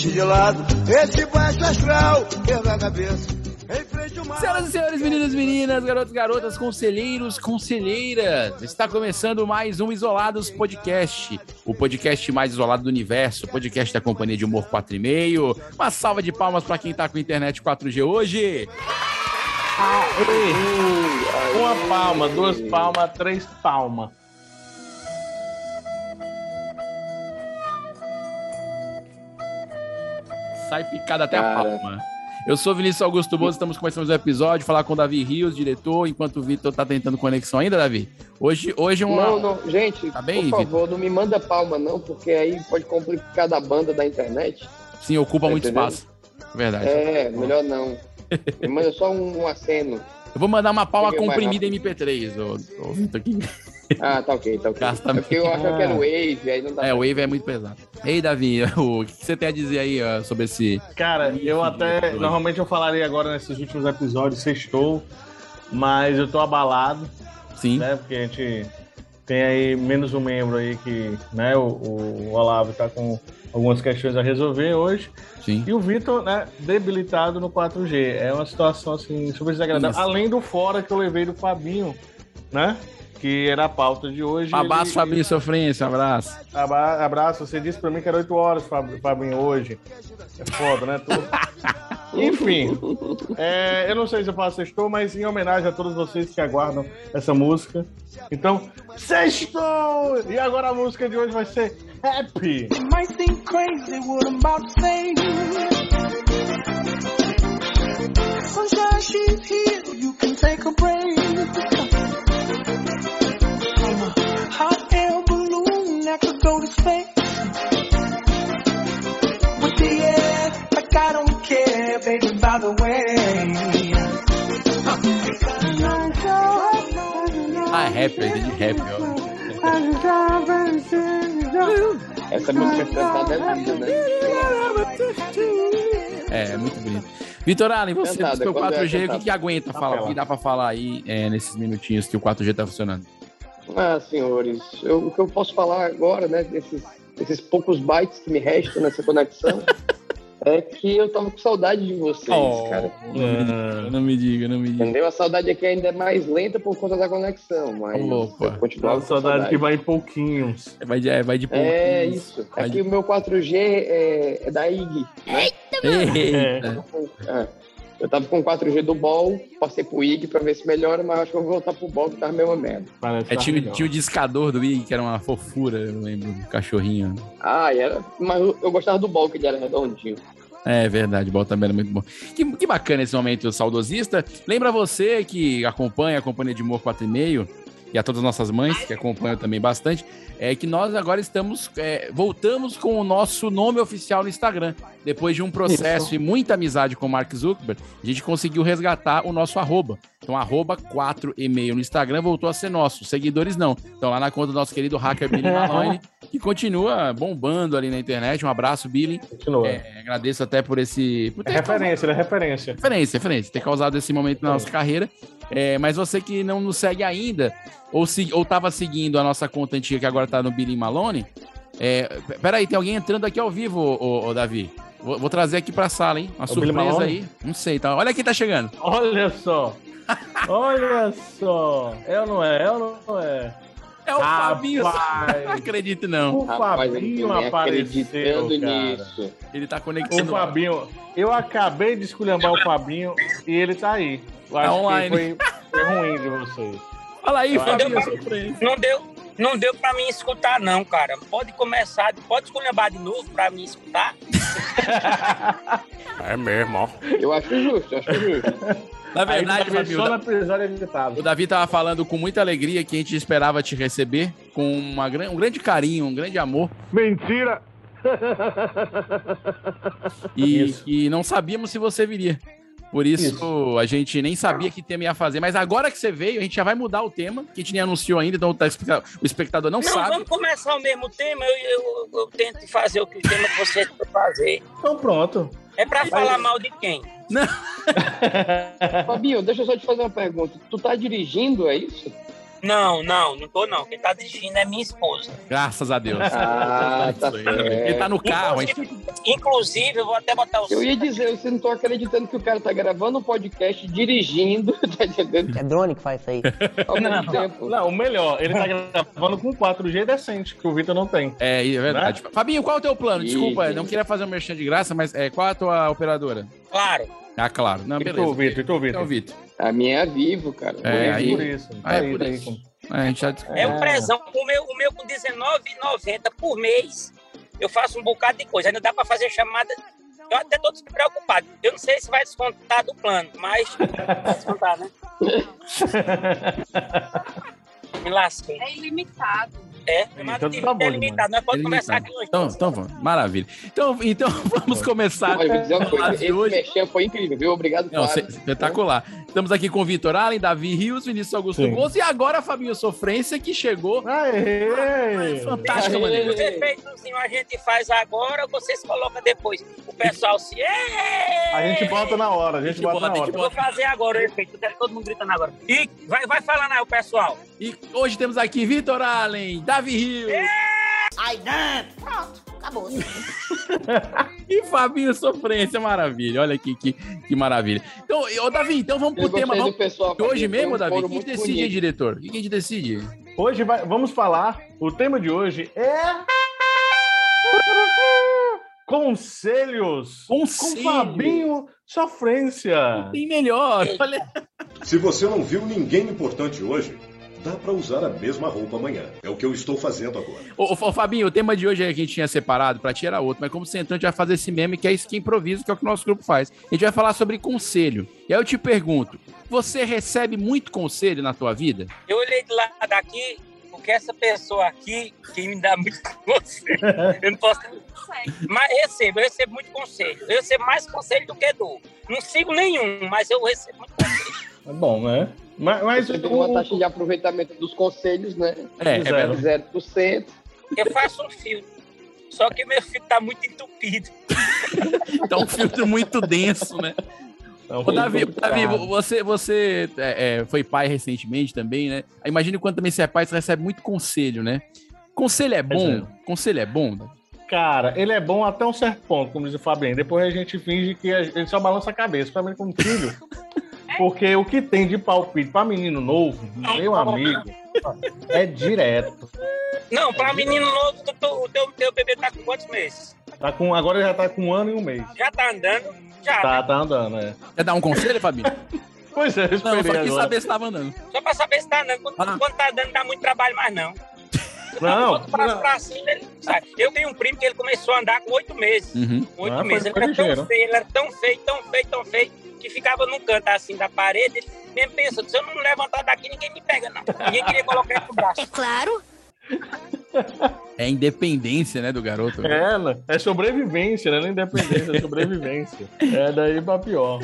Deixe de lado esse baixo astral que é na cabeça. Em frente ao mar. Senhoras e senhores, meninos e meninas, garotos e garotas, conselheiros, conselheiras, está começando mais um Isolados Podcast, o podcast mais isolado do universo, o podcast da companhia de humor 4,5. Uma salva de palmas para quem tá com internet 4G hoje. Uma palma, duas palmas, três palmas. Sai picada até a Cara. palma. Eu sou Vinícius Augusto Bozo, estamos começando um episódio, falar com o Davi Rios, diretor, enquanto o Vitor tá tentando conexão ainda, Davi. Hoje, hoje é uma... Não, não, gente, Tá bem, por favor, não me manda palma, não, porque aí pode complicar da banda da internet. Sim, ocupa Tá muito entendendo? espaço. Verdade. É, melhor não. Me manda só um, um aceno. Eu vou mandar uma palma comprimida em MP3, ô, ô Vitor, aqui. Ah, tá ok, tá ok. Gasta É porque eu achava que era Wave, aí não dá É, o Wave é muito pesado. Ei, Davi, o que você tem a dizer aí ó, sobre esse... Cara, eu até. Normalmente eu falaria agora nesses últimos episódios, sextou, mas eu tô abalado, Sim, né? Porque a gente tem aí menos um membro aí que, né? O, o Olavo tá com algumas questões a resolver hoje. sim. E o Vitor, né, debilitado no 4G. É uma situação assim, super desagradável. Isso. Além do fora que eu levei do Fabinho, né? Que era a pauta de hoje. Um abraço, ele- Fabinho Sofrência, abraço. Abra- Abraço, você disse pra mim que era 8 horas, Fab- Fabinho, hoje. É foda, né? Tu- Enfim, é, eu não sei se eu faço sextou, mas em homenagem a todos vocês que aguardam essa música. Então, sextou! E agora a música de hoje vai ser Happy. might think crazy what I'm about to say. Sunshine, she's here. You can take a break. I'm a hot air balloon that could go to space. Rap, eu entendi rap, ó. Essa música cantada é linda, né? É, é muito bonito. Vitor Allen, você, do seu quando é 4G, o que, que aguenta falar? O que dá pra falar aí é, nesses minutinhos que o 4G tá funcionando? Ah, senhores, eu- o que eu posso falar agora, né, desses, desses poucos bytes que me restam nessa conexão, é que eu tava com saudade de vocês, Oh. cara. Não me diga, não me diga. Entendeu? A saudade aqui ainda é mais lenta por conta da conexão, mas Opa. eu continuava Uma com saudade que vai em pouquinhos. Vai de, é, vai de É pouquinhos. isso. Vai Aqui de- o meu 4G é, é da IG. Eita. É. Eu tava com 4G do Ball, passei pro IG pra ver se melhora, mas acho que eu vou voltar pro Ball que tá a mesma merda. Parece É, tá tinha, tinha o discador do Ig, que era uma fofura, eu lembro, um cachorrinho. Ah, era. Mas eu, eu gostava do Ball, que ele era redondinho. É verdade, o Ball também era muito bom. Que, que bacana esse momento saudosista. Lembra você que acompanha a Companhia de Humor 4,5 e a todas as nossas mães, que acompanham também bastante, é que nós agora estamos, é, voltamos com o nosso nome oficial no Instagram. Depois de um processo e muita amizade com o Mark Zuckerberg, a gente conseguiu resgatar o nosso arroba. Então, arroba 4 e meio no Instagram voltou a ser nosso. Seguidores não. Então, lá na conta do nosso querido hacker Billy Malone, que continua bombando ali na internet. Um abraço, Billy. Continua. É, agradeço até por esse. Por É referência, ele é referência. Referência, referência. Ter causado esse momento na nossa carreira. É, mas você que não nos segue ainda, ou, se, ou tava seguindo a nossa conta antiga que agora tá no Billy Malone. É, peraí, tem alguém entrando aqui ao vivo, ô, ô, Davi. Vou, vou trazer aqui pra sala, hein? Uma É o surpresa aí. Não sei, tá? Olha quem tá chegando. Olha só. Olha só. É ou não é? É ou não é? É o Fabinho. Não Rapaz. acredito, não. O Rapaz, Fabinho apareceu, nisso. Ele tá O conectando. Fabinho, eu acabei de esculhambar o Fabinho e ele tá aí. Eu Tá acho online. que foi, foi ruim de vocês. Fala aí, Fabinho. Não deu, não deu pra mim escutar, não, cara. Pode começar, pode esculhambar de novo pra mim escutar. É mesmo, ó. Eu acho justo, acho justo. Na verdade, editado. O Davi tava falando com muita alegria que a gente esperava te receber, com uma, um grande carinho, um grande amor. Mentira! E, e não sabíamos se você viria. Por isso, Isso. a gente nem sabia que tema ia fazer. Mas agora que você veio, a gente já vai mudar o tema, que a gente nem anunciou ainda, então tá o espectador não, Não, sabe. vamos começar o mesmo tema. Eu, eu, eu tento fazer o que o tema que você quer fazer. Então pronto. É pra falar mal de quem? Fabinho, deixa eu só te fazer uma pergunta. Tu tá dirigindo, é isso? Não, não, não tô não. Quem tá dirigindo é minha esposa. Graças a Deus. Ah, tá Isso. Ele tá no carro, a gente Inclusive, inclusive, eu vou até botar o Eu ia dizer, você não tô acreditando que o cara tá gravando um podcast dirigindo, tá entendendo? É drone que faz isso aí. Não, não, o melhor, ele tá gravando com 4G decente, que o Vitor não tem. É, é verdade. Fabinho, qual é o teu plano? Desculpa, Ih. não queria fazer um merchan de graça, mas é, qual é a tua operadora? Claro. Ah, claro. Não, E tu, beleza. Vitor, e tu, Então, Vitor? A minha é vivo, cara. É, É, aí- por isso. Tá é aí, por tá aí. isso. A gente já... É um prezão. O meu, o meu com R$19,90 por mês, eu faço um bocado de coisa. Ainda dá pra fazer chamada. Eu até tô despreocupado. Eu não sei se vai descontar do plano, mas. Vai descontar, né? Me lasquei. É ilimitado. É, Então tá bom, é limitado. Nós podemos começar aqui hoje. Então, então vamos. Maravilha. Então, então vamos começar. Olha, vou dizer uma coisa, esse hoje. mexer foi incrível, viu? Obrigado, Não, Fábio. espetacular. Estamos aqui com o Vitor Allen, Davi Rios, Vinícius Augusto Sim. Bozo e agora Fabinho Sofrência, que chegou. Aê! Fantástica Aê! maneira. Os efeitos a gente faz agora, vocês colocam depois. O pessoal se. A gente bota na hora, a gente, A gente bota, bota, na a hora. Eu vou fazer agora o efeito. Eu quero todo mundo gritando agora. E vai, vai falando aí, o pessoal. E hoje temos aqui Vitor Allen, Davi Rios Ai, não. Pronto, acabou. e Fabinho Sofrência. Maravilha. Olha aqui que, que maravilha. Então, ô Davi, então vamos Eu pro tema. Vamos pessoal. hoje Fabinho, mesmo, Davi? foro Quem muito decide, bonito. diretor? Quem que a gente decide? Hoje vai- vamos falar, o tema de hoje é... Conselhos Conselho. com Fabinho Sofrência. Tem melhor. Olha. Se você não viu ninguém importante hoje, dá pra usar a mesma roupa amanhã. É o que eu estou fazendo agora. Ô, ô, Fabinho, o tema de hoje é que a gente tinha separado, pra ti era outro, mas como você entrou, a gente vai fazer esse meme que é isso que improvisa, que é o que o nosso grupo faz. A gente vai falar sobre conselho. E aí eu te pergunto, você recebe muito conselho na tua vida? Eu olhei de lá daqui, porque essa pessoa aqui, que me dá muito conselho, eu não posso. Mas recebo, eu recebo muito conselho. Eu recebo mais conselho do que dou. Não sigo nenhum, mas eu recebo muito conselho. É bom, né? Mas, mas Você tem o- uma taxa de aproveitamento dos conselhos, né? É, é Zero. verdade. 0%. Eu faço um filtro. Só que meu filtro tá muito entupido. Tá um filtro muito denso, né? Não, Ô, Davi. Davi, você, você é, é, foi pai recentemente também, né? Imagina quando também você é pai, você recebe muito conselho, né? Conselho é bom? Conselho é bom? Davi? Cara, ele é bom até um certo ponto, como diz o Fabinho. Depois a gente finge que a gente só balança a cabeça. Pra mim, como filho. Porque o que tem de palpite pra menino novo, meu amigo, é direto. Não, pra menino novo, tu- tu- o teu, teu bebê tá com quantos meses? Tá com, agora ele já tá com um ano e um mês. Já tá andando? Já. Tá, né? tá andando, é. Quer dar um conselho, Fabinho? Pois é, eu Não, só quis agora. saber se tava andando. Só pra saber se tá andando. Quando, Ah. quando tá andando, dá muito trabalho mais não. Não, não. pra cima, ele. Eu tenho um primo que ele começou a andar com oito meses. Uhum. Oito Ah, meses. Ele era feio, ele era tão feio, tão feio, tão feio, que ficava num canto assim da parede. Ele mesmo pensou, se eu não levantar daqui, ninguém me pega, não. Ninguém queria colocar ele pro braço. Claro. É independência, né, do garoto. É, né? é sobrevivência, né? Não é independência, é sobrevivência. É daí pra pior.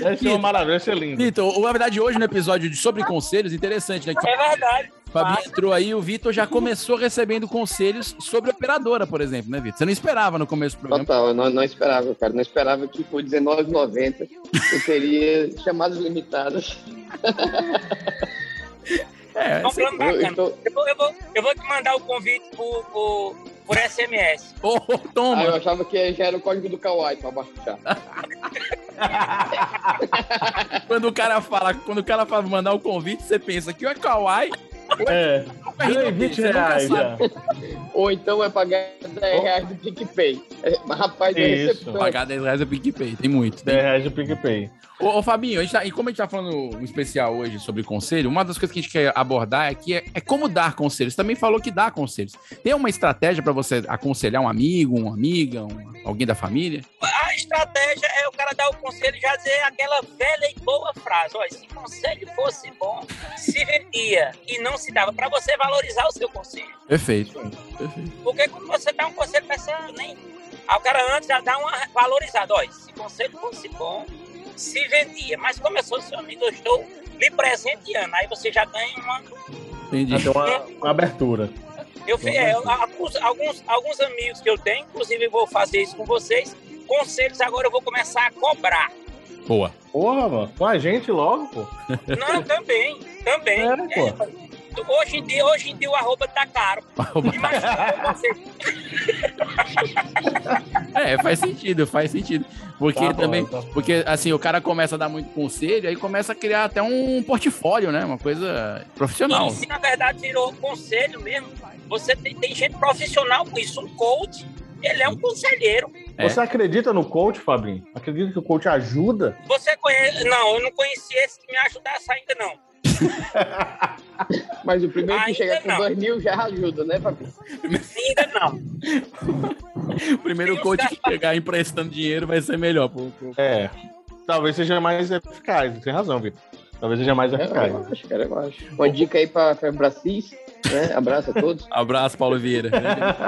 Vai ser uma maravilha, vai ser lindo. Vitor, na verdade, hoje no episódio de sobre conselhos, interessante, né? Que É verdade. O Fabinho entrou aí, o Vitor já começou recebendo conselhos sobre operadora, por exemplo, né, Vitor? Você não esperava no começo do programa. Total, eu não, não esperava, cara. Não esperava que por R$19,90 eu teria chamadas limitadas. É, plano Eu, bacana. eu tô... Eu vou, eu, vou, eu vou te mandar o convite por, por, por SMS. Ô, ô, toma! Ah, eu achava que já era o código do Kawaii pra baixar. Quando o cara fala, quando o cara fala mandar o convite, você pensa que é Kawaii. É. Aí, não, 20 você nunca reais. Ou então é pagar 10 reais do PicPay. É, mas, rapaz, eu Isso. Pagar 10 reais é PicPay, tem muito. Tem 10 reais do PicPay. Ô, ô, Fabinho, a gente tá- e como a gente tá falando um especial hoje sobre conselho, uma das coisas que a gente quer abordar aqui é, é como dar conselhos. Você também falou que dá conselhos. Tem uma estratégia pra você aconselhar um amigo, uma amiga, um- alguém da família? A estratégia é o cara dar o conselho e já dizer aquela velha e boa frase. Olha, se o conselho fosse bom, se vendia e não se dava para você valorizar o seu conselho. Perfeito. Perfeito. Porque quando você dá um conselho, ser nem. Aí o cara antes já dá uma valorizada. Olha, se o conselho fosse bom, se vendia. Mas como eu sou seu amigo, eu estou lhe presenteando. Aí você já ganha uma. Entendi. Tem uma, uma abertura. Eu, é, eu- alguns, alguns, alguns amigos que eu tenho, inclusive vou fazer isso com vocês. Conselhos agora eu vou começar a cobrar. Boa. Porra, mano. Com a gente logo, pô. Não, também, também. É, pô. É, hoje, em dia, hoje em dia o arroba tá caro. Imagina você. É, faz sentido, faz sentido. Porque Tá bom, também, tá bom. porque assim, o cara começa a dar muito conselho, aí começa a criar até um portfólio, né? Uma coisa profissional. E se na verdade virou conselho mesmo, você tem, tem gente profissional com isso. Um coach, ele é um conselheiro. É. Você acredita no coach, Fabinho? Acredita que o coach ajuda? Você conhece. Não, eu não conheci esse que me ajudasse ainda, não. Mas o primeiro que Ainda chegar com não. 2 mil já ajuda, né, Fabinho? Ainda não. O primeiro coach que chegar emprestando dinheiro vai ser melhor. Pô, pô. É. Talvez seja mais eficaz. Tem razão, Vitor. Talvez seja mais É, eficaz. eu acho, cara, eu acho. Uma dica aí pra, pra Bracis, né? Abraço a todos. Abraço, Paulo Vieira.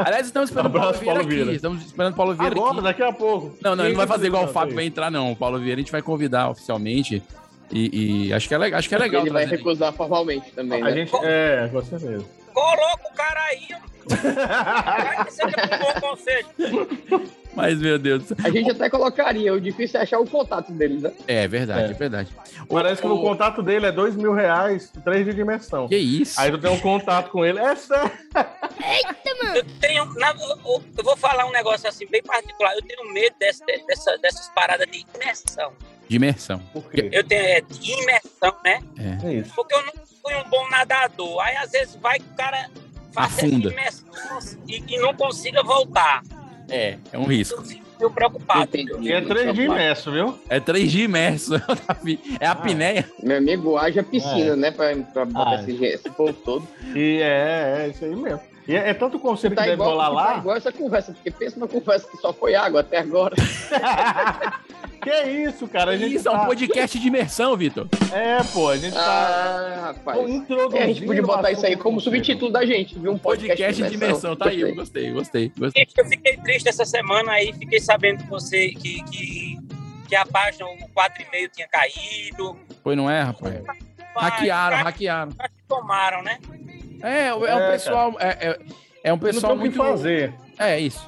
Aliás, estamos esperando o Paulo Abraço, Vieira Paulo aqui. Vieira. Estamos esperando o Paulo Vieira Agora, aqui. daqui a pouco. Não, não, ele não vai fazer igual o Fábio vai entrar, não. O Paulo Vieira a gente vai convidar oficialmente. E, e acho que é legal. Acho que é legal. ele vai recusar formalmente também, A né? gente, é, com certeza. Coloca o cara aí. Vai que você tem um bom conselho. Mas, meu Deus. A gente até colocaria, o difícil é achar o contato deles, né? É verdade, é, É. verdade. Parece que O- contato dele é dois mil reais, três de dimensão. Que isso? Aí tu tem um contato com ele. É sério. Eu tenho. na- eu, eu vou falar um negócio assim, bem particular. Eu tenho medo dessa, dessa- dessas paradas de imersão. De imersão. Por quê? Eu tenho é, de imersão, né? É. É isso. Porque eu não fui um bom nadador. Aí às vezes vai que o cara essa Afunda. imersão e, e não consiga voltar. É, é um risco. Eu preocupado. Entendi. E é três de imerso, viu? É 3G imerso. É a apneia. Meu amigo, haja piscina, É. né? Pra, pra botar Ah, esse, esse povo todo. E é, é isso aí mesmo. E é, é tanto conselho Tá que deve igual, rolar tá lá. igual essa conversa, porque pensa numa conversa que só foi água até agora. que isso, cara? A gente Isso, é um tá... podcast de imersão, Vitor. É, pô, a gente tá Ah, rapaz. introduzindo. É, a gente podia botar isso aí como subtítulo da gente, viu? Um podcast, Podcast de imersão. Tá aí, eu gostei, gostei, gostei. Gente, eu fiquei triste essa semana aí, fiquei sabendo que você que, que, que a página, o 4,5 tinha caído. Foi, não é, rapaz? Hackearam, hackearam. Tomaram, né? É, é um É, pessoal. É, é, é um Não tem pessoal o que muito. fazer. É isso.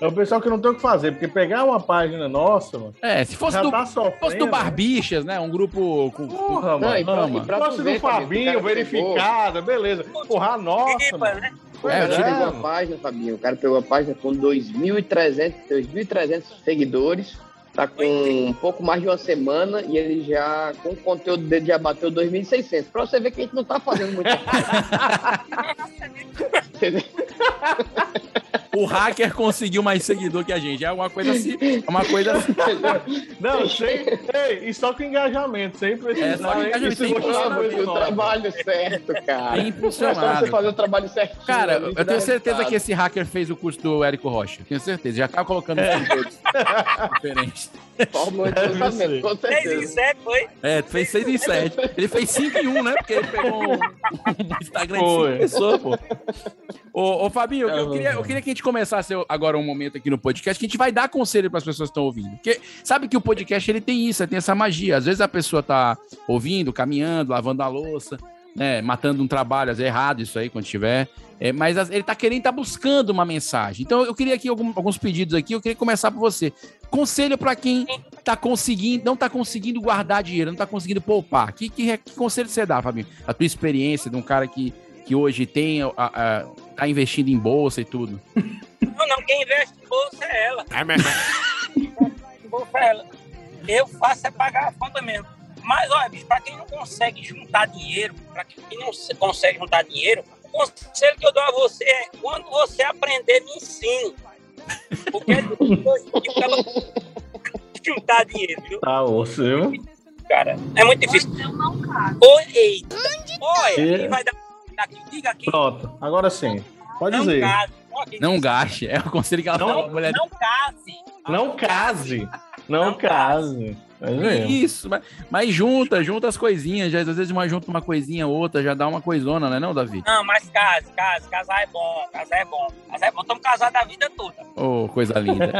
É o pessoal que não tem o que fazer, porque pegar uma página nossa, mano, É, se fosse já do, tá se sofrendo. fosse do Barbichas, né? Um grupo com. Porra, Não, e mano. pra, Ama. e pra Fosse do Fabinho, verificada, beleza. Porra, nossa, né? O É, cara eu pegou tive- a página, Fabinho. O cara pegou a página com 2.300 2.300 seguidores. Tá com um pouco mais de uma semana e ele já, com o conteúdo dele, já bateu 2.600. Pra você ver que a gente não tá fazendo muita coisa. O hacker conseguiu mais seguidor que a gente. É uma coisa assim. É uma coisa assim. Não, sem, ei, e só com engajamento, sem precisar. É, só com engajamento, sem é o trabalho certo, cara. É impulsionado. você fazer o trabalho certinho. Cara, ali, eu tenho certeza resultado. que esse hacker fez o curso do Érico Rocha. Tenho certeza. Já tá colocando os conteúdos diferentes. Fórmula de lançamento, com 6 em certeza. 7 foi. É, fez 6 em 7. Ele fez 5 em 1, né? Porque ele pegou um, um Instagram de 5 Foi. pessoas, pô. Ô, ô Fabinho, eu, eu queria, eu queria que a gente começasse agora um momento aqui no podcast que a gente vai dar conselho para as pessoas que estão ouvindo. Porque sabe que o podcast ele tem isso, ele tem essa magia. Às vezes a pessoa tá ouvindo, caminhando, lavando a louça, né, matando um trabalho, às vezes é errado isso aí quando tiver. É, mas as- ele tá querendo, tá buscando uma mensagem. Então eu queria aqui algum- alguns pedidos aqui, eu queria começar por você. Conselho para quem tá conseguindo, não tá conseguindo guardar dinheiro, não tá conseguindo poupar. Que, que, que conselho você dá, Fabinho? A tua experiência de um cara que, que hoje tem, a, a- tá investindo em bolsa e tudo. Não, não, quem investe em bolsa é ela. Em bolsa é ela. Eu faço é pagar a conta mesmo. Mas, olha, bicho, pra quem não consegue juntar dinheiro, pra quem não se- consegue juntar dinheiro, o conselho que eu dou a você é, quando você aprender, me ensine. Porque é difícil juntar dinheiro, viu? Tá, osso, viu? cara. É muito difícil. Oi, eita. Olha, É. quem vai dar aqui? Diga aqui. Pronto, agora sim. Pode não dizer. quem Não gaste. É o conselho que ela Não- mulher. Não case. Não case. Não Não case. É. Isso, mas, mas junta, junta as coisinhas. Já, às vezes uma junta uma coisinha, outra, já dá uma coisona, não é não, Davi? Não, mas case, case. Casar é bom, casar é bom. Casar é bom. Estamos casados a vida toda. Ô, coisa linda.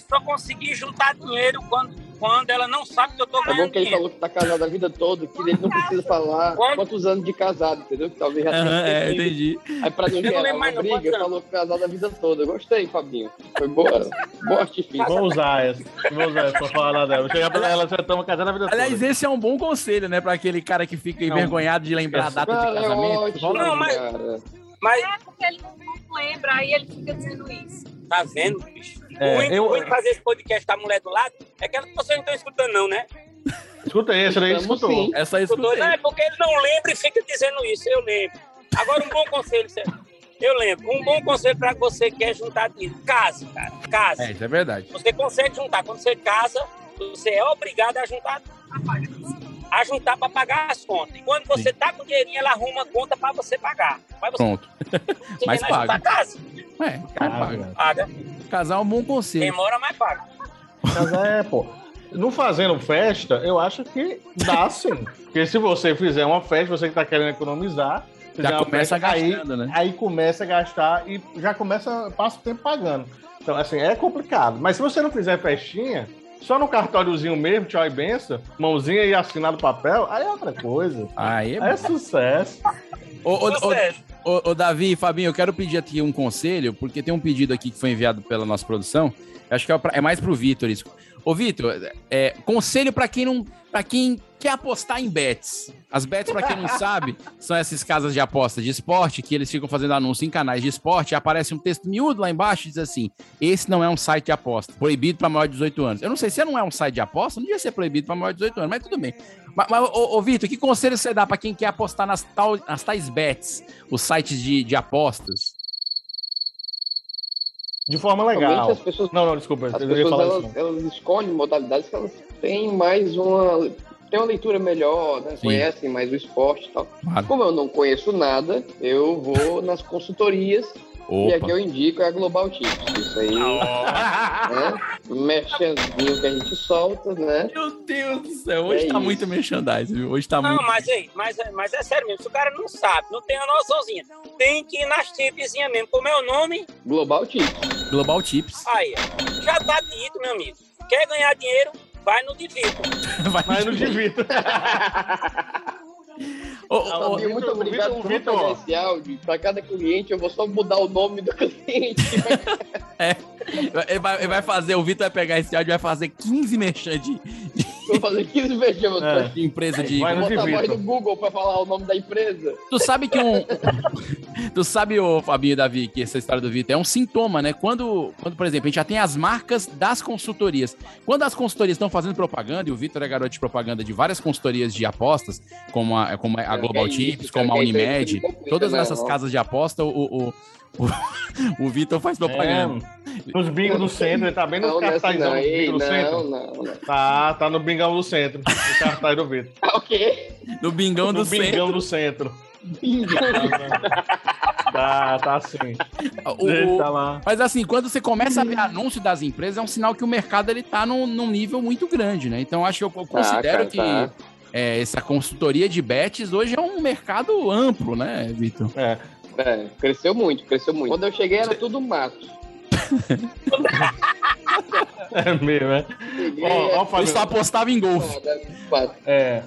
Casar a vida E só consegui juntar dinheiro quando, quando ela não sabe que eu tô É bom ganhando que ele dinheiro. falou que tá casado a vida toda, que ele não precisa falar Quando- quantos anos de casado, entendeu? Que talvez já tenha Aham, é, entendi. Aí pra não Eu não gerar lembro uma mais não, briga, falou que casado a vida toda. Eu gostei, Fabinho. Foi boa. Boa artifício. Vou usar essa. Vou usar essa pra falar dela. Vou chegar pra ela, já estamos casados a vida Aliás, toda. esse é um bom conselho, né? Pra aquele cara que fica Não. envergonhado de lembrar a data de Cara, é casamento. ótimo, Rola- Não, mas- cara. Mas É porque ele não lembra, aí ele fica dizendo isso. tá vendo, bicho? É, o ruim, eu- ruim de fazer esse podcast com a mulher do lado é que ela- vocês não estão escutando, não, né? Escuta esse daí, Estamos escutou. sim. Essa aí Escutou? Não, é porque ele não lembra e fica dizendo isso. Eu lembro. Agora, um bom conselho. Eu lembro. Um bom conselho pra você que quer juntar dinheiro. Case, cara. Case. É, isso é verdade. Você consegue juntar. Quando você casa, você é obrigado a juntar. A juntar para pagar as contas. E quando você tá com dinheirinho, ela arruma conta para você pagar. Mas você Pronto. você Mas paga. casa. É, paga. Paga. Casar é um bom conselho. Demora, mas paga. Casar é, pô. Não fazendo festa, eu acho que dá sim. Porque se você fizer uma festa, você que tá querendo economizar, Já começa festa, aí- gastando, né? aí começa a gastar e já começa, passa o tempo pagando. Então, assim, é complicado. Mas se você não fizer festinha, só no cartóriozinho mesmo, tchau e benção, mãozinha e assinado papel, aí é outra coisa. Aí é É sucesso. Ô, ô, ô, Você, Ô, ô, Davi e Fabinho, eu quero pedir aqui um conselho, porque tem um pedido aqui que foi enviado pela nossa produção. Eu Acho que é, pra- é mais pro Vitor isso. Ô, Vitor, é, conselho pra quem não. para quem quer apostar em bets. As bets, pra quem não sabe, são essas casas de aposta de esporte que eles ficam fazendo anúncio em canais de esporte e aparece um texto miúdo lá embaixo e diz assim: esse não é um site de aposta, proibido pra maior de 18 anos. Eu não sei se não é um site de aposta, não devia ser proibido pra maior de 18 anos, mas tudo bem. Mas, mas ô, ô, Vitor, que conselho você dá pra quem quer apostar nas, tal, nas tais bets, os sites de, de apostas? De forma legal. as pessoas, Não, não, desculpa. as pessoas falar elas, elas escolhem modalidades que elas têm mais uma. Tem uma leitura melhor, né? Conhecem mais o esporte e tal. Claro. Como eu não conheço nada, eu vou nas consultorias e aqui Opa. eu indico é a Global Tips. Isso aí, né? Merchandinho que a gente solta, né? Meu Deus do céu, hoje É tá isso. muito merchandising, viu? Hoje tá Não, muito. mas, aí, mas, é- mas é sério mesmo. Se o cara não sabe, não tem a noçãozinha, tem que ir nas tipzinhas mesmo. Como é o nome? Global Tips. Global Tips. Aí, ó. já tá dito, meu amigo. Quer ganhar dinheiro? Vai no Divito. Vai Mas não divido. Ô, ô, ô, muito obrigado Vitor, por Vitor. esse áudio. Para cada cliente, eu vou só mudar o nome do cliente. ele, vai, ele vai fazer, o Vitor vai pegar esse áudio e vai fazer 15 merchan de, Vou fazer 15 vezes. É. de empresa de. Vai no botar mais Divito. no Google para falar o nome da empresa. Tu sabe que um. tu sabe, ô Fabinho e Davi, que essa história do Vitor é um sintoma, né? Quando, quando, por exemplo, a gente já tem as marcas das consultorias. Quando as consultorias estão fazendo propaganda, e o Vitor é garoto de propaganda de várias consultorias de apostas, como a, como a Cara, Global isso, Tips, como a aí Unimed, todas essas casas de aposta, o, o, o, o Vitor faz propaganda. É, nos bingos do centro, ele tá bem nos é assim, cartazão não. dos Ei, bingos do centro. não, não, não. Tá, tá no bingão do centro. O cartaz do Vitor. Ah, o quê? No bingão No do bingão centro. do centro. Tá, tá assim. O- Ele o- tá lá. Mas assim, quando você começa a ver anúncio das empresas, é um sinal que o mercado ele tá num, num nível muito grande, né? Então acho que eu considero cara, que tá. é, essa consultoria de bets hoje é um mercado amplo, né, Vitor? É. É, cresceu muito, cresceu muito. Quando eu cheguei era tudo mato. É mesmo, é. Cheguei, Ó, ó, Eu Fabinho. só apostava em golfe. mato. É.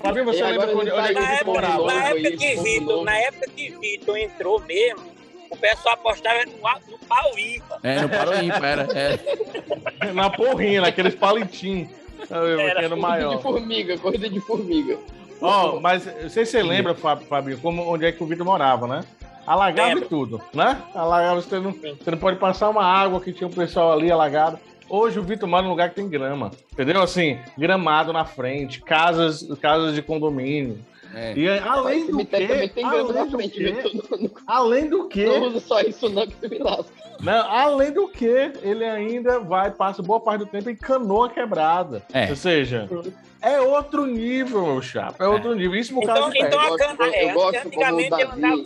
Fabinho, você lembra quando é Na o época, morava? novo, na época que Vitor, na época que Vitor entrou mesmo, o pessoal apostava no, no pau ímpar. É, no Paro Ímpar, era. É. Na porrinha, naqueles palitinhos. Eu Era era Corrida de maior. formiga, corrida de formiga. Ó, mas não sei se você lembra, Fab- Fabinho, como, onde é que o Vitor morava, né? Alagava Lembro. e tudo, né? Alagava, você não, você não pode passar uma água que tinha um pessoal ali alagado. Hoje o Vitor mora num lugar que tem grama, entendeu? Assim, gramado na frente, casas, casas de condomínio. É. E além do que, além do frente, que, não, além do que, não usa só isso não, que tu me lasca. Não, além do que, ele ainda vai, passa boa parte do tempo em canoa quebrada. É. Ou seja, é outro nível, meu chapa. É outro nível. Isso no Então, caso então Eu a cana eu é. gosto Antigamente ele andava,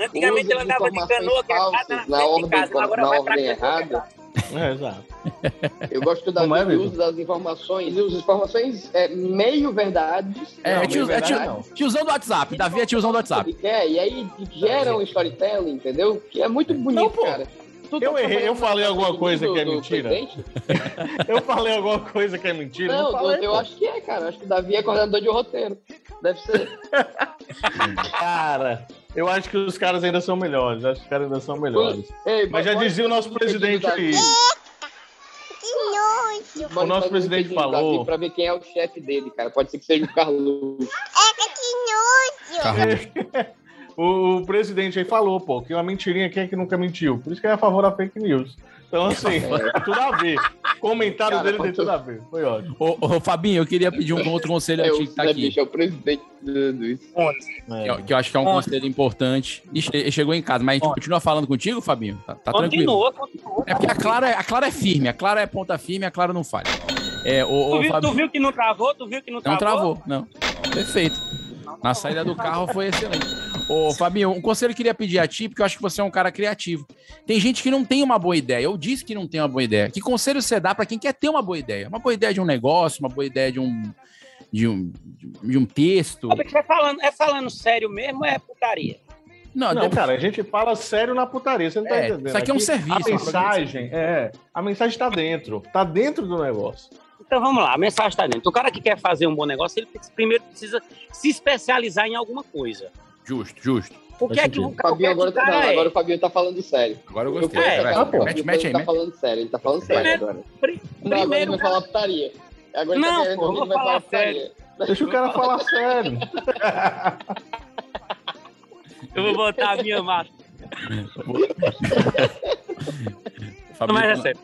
antigamente ele andava de canoa quebrada na na de ordem, casa. Agora na vai pra ordem errada. quebrada. É, exato. Eu gosto que o Davi Como é, Vitor? usa das informações, usa informações é, meio verdades. É, Não, é, tio, não é é tio- verdade, tiozão do WhatsApp. Davi é tiozão do WhatsApp. Quer, e aí gera um storytelling, entendeu? Que é muito bonito, Não, pô. cara. Tu Eu tá errei, eu falei alguma coisa do- que é do mentira? Eu falei alguma coisa que é mentira? Não, Não, eu, falei, eu pô. acho que é, cara. Acho que o Davi é coordenador de roteiro. Deve ser. Cara, eu acho que os caras ainda são melhores. Acho que os caras ainda são melhores. Ei, Mas já dizia o nosso presidente aí. Bota O nosso no presidente falou- Pra ver quem é o chefe dele, cara. Pode ser que seja o Carlos. O, o presidente aí falou, pô, que uma mentirinha quem é que nunca mentiu? Por isso que é a favor da fake news. Então, assim, tem tudo a ver. Comentário Cara, dele tem tudo a ver. Foi ótimo. Ô, ô, Fabinho, eu queria pedir um outro conselho É a ti que tá aqui. Bicho, é o presidente do, isso. Que eu, que eu acho que é um conselho importante. Ele chegou em casa, mas a gente continua falando contigo, Fabinho? Tá, tá tranquilo. Continua, continua. É porque a Clara, é- a Clara é firme, a Clara é ponta firme, a Clara não falha. É, o, Tu viu, tu Fabinho viu que não travou? Tu viu que não não travou? travou, não. Perfeito. Na saída do carro foi excelente. Ô, Fabinho, um conselho que eu queria pedir a ti, porque eu acho que você é um cara criativo. Tem gente que não tem uma boa ideia. Eu disse que não tem uma boa ideia. Que conselho você dá pra quem quer ter uma boa ideia? Uma boa ideia de um negócio, uma boa ideia de um de um, de um texto. É falando, é falando sério mesmo, é putaria. Não, Não, deve- cara, a gente fala sério na putaria, você não tá É, entendendo. isso aqui é um serviço, A mensagem, é, a mensagem tá dentro, tá dentro do negócio. Então vamos lá, a mensagem está dentro. O cara que quer fazer um bom negócio, ele primeiro precisa se especializar em alguma coisa. Justo, justo. O que é que o, Fabinho é agora, o tá, cara não, é? agora o Fabinho tá falando sério. Agora eu Eu gostei. É, vai, ah, pô. Mete, mete aí, ele tá mete. falando sério, ele tá falando sério Primeiro- agora. Pri- Não, agora ele Primeiro, vai falar putaria. Agora ele Não, tá querendo eu ele vai falar putaria. Deixa o cara falar sério. eu vou botar a minha massa. Fabinho, Mas é sério.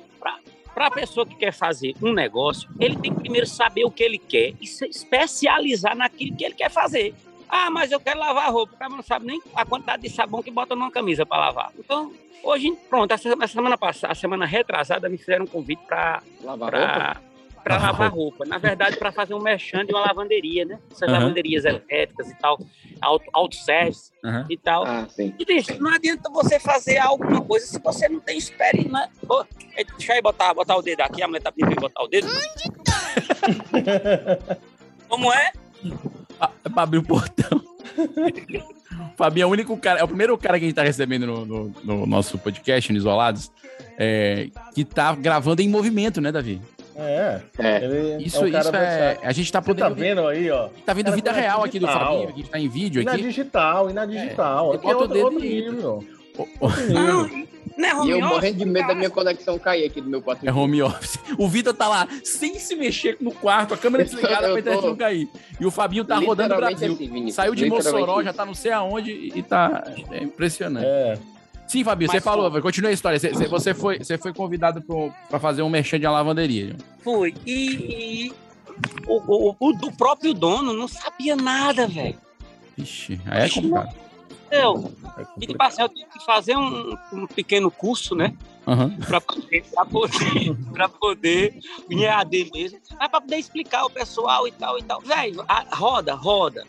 Pra, pra pessoa que quer fazer um negócio, ele tem que primeiro saber o que ele quer e se especializar naquilo que ele quer fazer. Ah, mas eu quero lavar roupa. O cara não sabe nem a quantidade de sabão que bota numa camisa para lavar. Então, hoje, pronto, essa, essa semana passada, a semana retrasada, me fizeram um convite para Lavar roupa? Para Lavar roupa. Na verdade, para fazer um merchan de uma lavanderia, né? Essas Aham. lavanderias elétricas e tal, auto, autosservice Aham. e tal. Ah, sim. E bicho, não adianta você fazer alguma coisa se você não tem experiência. né? Ei, Deixa eu botar, botar o dedo aqui, a mulher tá pedindo botar o dedo. Como é? Ah, é pra abrir o portão. Fabinho é o único cara, é o primeiro cara que a gente tá recebendo no, no- no nosso podcast, no Isolados, é, que tá gravando em movimento, né, Davi? É, É. ele Isso, é isso é. A gente tá Você tá podendo. vendo aí, ó? tá vendo Cara, vida real aqui do digital. Fabinho, que a gente tá em vídeo E na aqui. digital, e na digital. É, Aqui é outro, outro e nível. Não, não é E home eu office, morrendo de medo da minha conexão cair aqui do meu quarto. É home office. O Vitor tá lá sem se mexer no quarto, a câmera desligada Eu pra internet não cair. E o Fabinho tá rodando o Brasil. assim, Saiu de Mossoró, isso. já tá não sei aonde e tá. É impressionante. É. Sim, Fabinho, você falou, pô. continua a história. Você, você- foi, você foi convidado pra fazer um merchan de lavanderia. Fui. E, e o, o, o do próprio dono não sabia nada, velho. Ixi, aí é complicado. Eu, é e tipo assim, eu tive que fazer um, um pequeno curso, né? Aham. Pra poder, pra poder, pra poder, em EAD mesmo, mas pra poder explicar ao pessoal e tal e tal. Velho, roda, roda.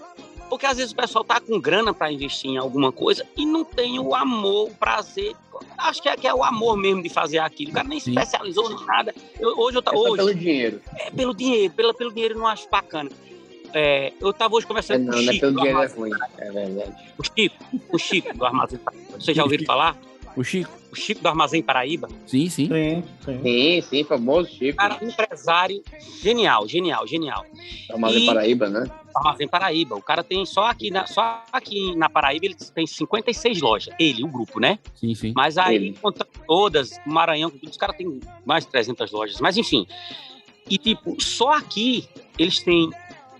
Porque às vezes o pessoal tá com grana pra investir em alguma coisa e não tem o amor, o prazer. Acho que é, que é o amor mesmo de fazer aquilo. O cara nem Sim. especializou em nada. Eu- hoje eu tá, É hoje pelo dinheiro. é pelo dinheiro, pela, pelo dinheiro eu não acho bacana. É, eu tava hoje É, conversando não, com o não é Chico, pelo dinheiro, é ruim. É verdade. o Chico, o Chico do Armazém. Vocês já ouviram falar? O Chico? O Chico do Armazém Paraíba. Sim, sim. Sim, sim. Sim, sim, famoso Chico. Cara, empresário genial, genial, genial. Armazém e- Paraíba, né? Armazém Paraíba. O cara tem só aqui, na, só aqui na Paraíba, ele tem 56 lojas. Ele, o grupo, né? Sim, sim. Mas aí, todas, o Maranhão, os caras têm mais de 300 lojas. Mas enfim. E tipo, só aqui eles têm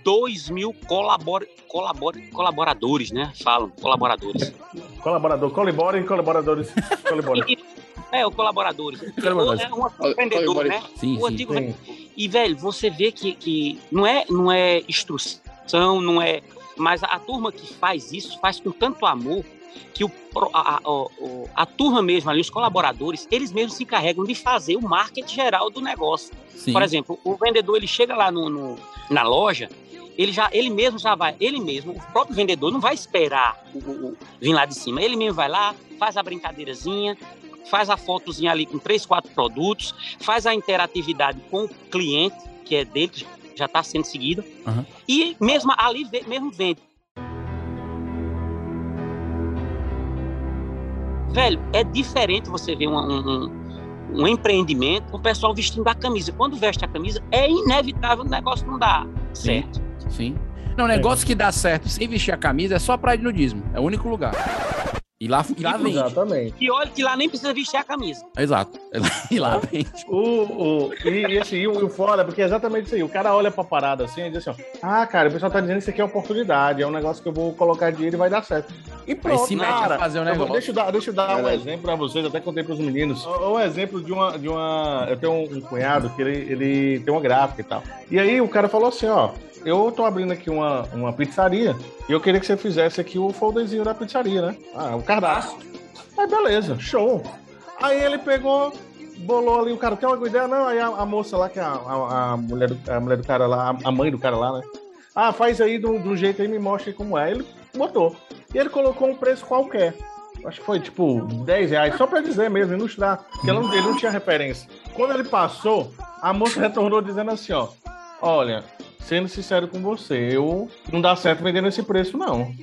2 mil colabor, colabor, colaboradores, né? Falam, colaboradores. Colaborador, colabora e colaboradores. Colabora. E- é, o colaboradores. Colaboradores. É um antigo vendedor, né? Sim, O sim. antigo Sim. E, velho, você vê que, que não, é, não é instrução, não é. Mas a, a turma que faz isso faz com tanto amor que o, a, a- a turma mesmo ali, os colaboradores, eles mesmos se encarregam de fazer o marketing geral do negócio. Sim. Por exemplo, o vendedor ele chega lá no, no- na loja, ele já ele mesmo já vai, ele mesmo, o próprio vendedor não vai esperar o, o- o- vir lá de cima. Ele mesmo vai lá, faz a brincadeirazinha, faz a fotozinha ali com três, quatro produtos, faz a interatividade com o cliente, que é dele, que já está sendo seguido, Aham. e mesmo ali mesmo vende. Velho, é diferente você ver um, um, um- empreendimento com o pessoal vestindo a camisa. Quando veste a camisa, é inevitável o negócio não dar certo. Sim. Não, o negócio que dá certo sem vestir a camisa é só praia de nudismo. É o único lugar. E lá, e lá vende. Exatamente. E olha que lá nem precisa vestir a camisa. Exato. E lá vende. O, o, e, e assim, e o, o foda, porque é exatamente isso aí. O cara olha pra parada assim e diz assim: ó, ah, cara, o pessoal tá dizendo que isso aqui é oportunidade, é um negócio que eu vou colocar dinheiro e vai dar certo. E pronto, se mete a cara. fazer o eu vou- negócio. deixa eu dar, deixa eu dar um exemplo pra vocês, até contei pros meninos. Um exemplo de uma. De uma eu tenho um, um cunhado que ele, ele tem uma gráfica e tal. E aí o cara falou assim: ó, eu tô abrindo aqui uma, uma pizzaria e eu queria que você fizesse aqui o folderzinho da pizzaria, né? Ah, o cardápio. Aí beleza, show. Aí ele pegou, bolou ali, o cara tem alguma ideia? Não, aí a, a moça lá, que é a, a, a mulher do, a mulher do cara lá, a, mãe do cara lá, né? Ah, faz aí do, do jeito aí, me mostra aí como é. Ele botou. E ele colocou um preço qualquer. Acho que foi tipo 10 reais, só pra dizer mesmo, ilustrar. Porque ele não, ele não tinha referência. Quando ele passou, a moça retornou dizendo assim, ó. Olha, sendo sincero com você, eu não dá certo vendendo esse preço, não.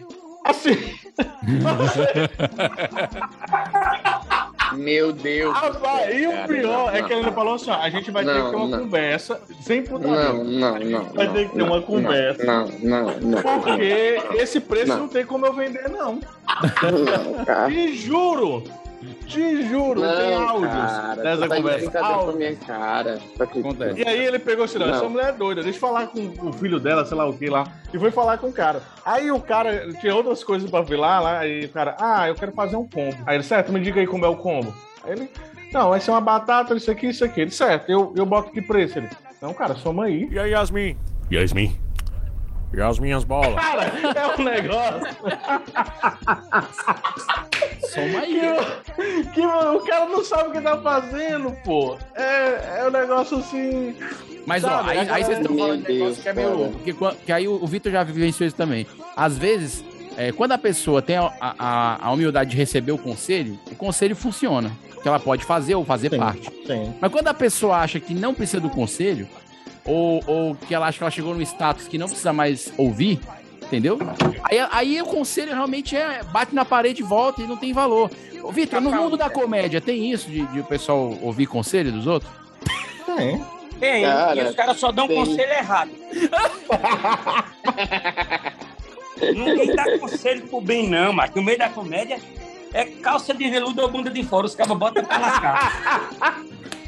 Assim. Meu Deus. Rapaz, e o pior não, é que ele falou assim: ó, a gente vai ter Não, que ter uma conversa sem putaria. não, não. Vai não, ter que ter não, uma conversa. Não, não, não. Porque esse preço não. Tem como eu vender, não. Não, cara. Te juro! Te juro, tem Não, áudios cara, dessa tu tá conversa. com minha cara. Acredita? Acontece. E aí ele pegou assim, não, Não. essa mulher é doida, deixa eu falar com o filho dela, sei lá o que lá, e foi falar com o cara. Aí o cara tinha outras coisas pra ver lá, lá, aí o cara, ah, eu quero fazer um combo. Aí ele, certo, me diga aí como é o combo. Aí ele, não, vai ser uma batata, isso aqui, isso aqui. Ele, certo, eu, eu boto que preço? Ele, não, cara, soma aí. E aí, Yasmin? Yasmin? E as minhas bolas? Cara, é um negócio Soma aí. que, o- que o cara não sabe o que tá fazendo, pô. É, é um negócio assim. Mas, ó, Sabe, aí, a aí vocês estão falando de negócio Deus, que é meio louco. Porque, quan- que aí o, o Vitor já vivenciou isso também. Às vezes, é, quando a pessoa tem a, a, a humildade de receber o conselho, o conselho funciona. Que ela pode fazer ou fazer Sim, parte. sim. Mas quando a pessoa acha que não precisa do conselho, ou, ou que ela acha que ela chegou num status que não precisa mais ouvir, entendeu? Aí, aí o conselho realmente é bate na parede e volta e não tem valor. Ô, Vitor, no mundo da comédia tem isso de, de o pessoal ouvir conselho dos outros? Tem. Tem, Cara, e os caras só dão tem. conselho errado. Ninguém dá conselho pro bem, não, mas no meio da comédia é calça de veludo ou bunda de fora. Os cabas botam pra lascar.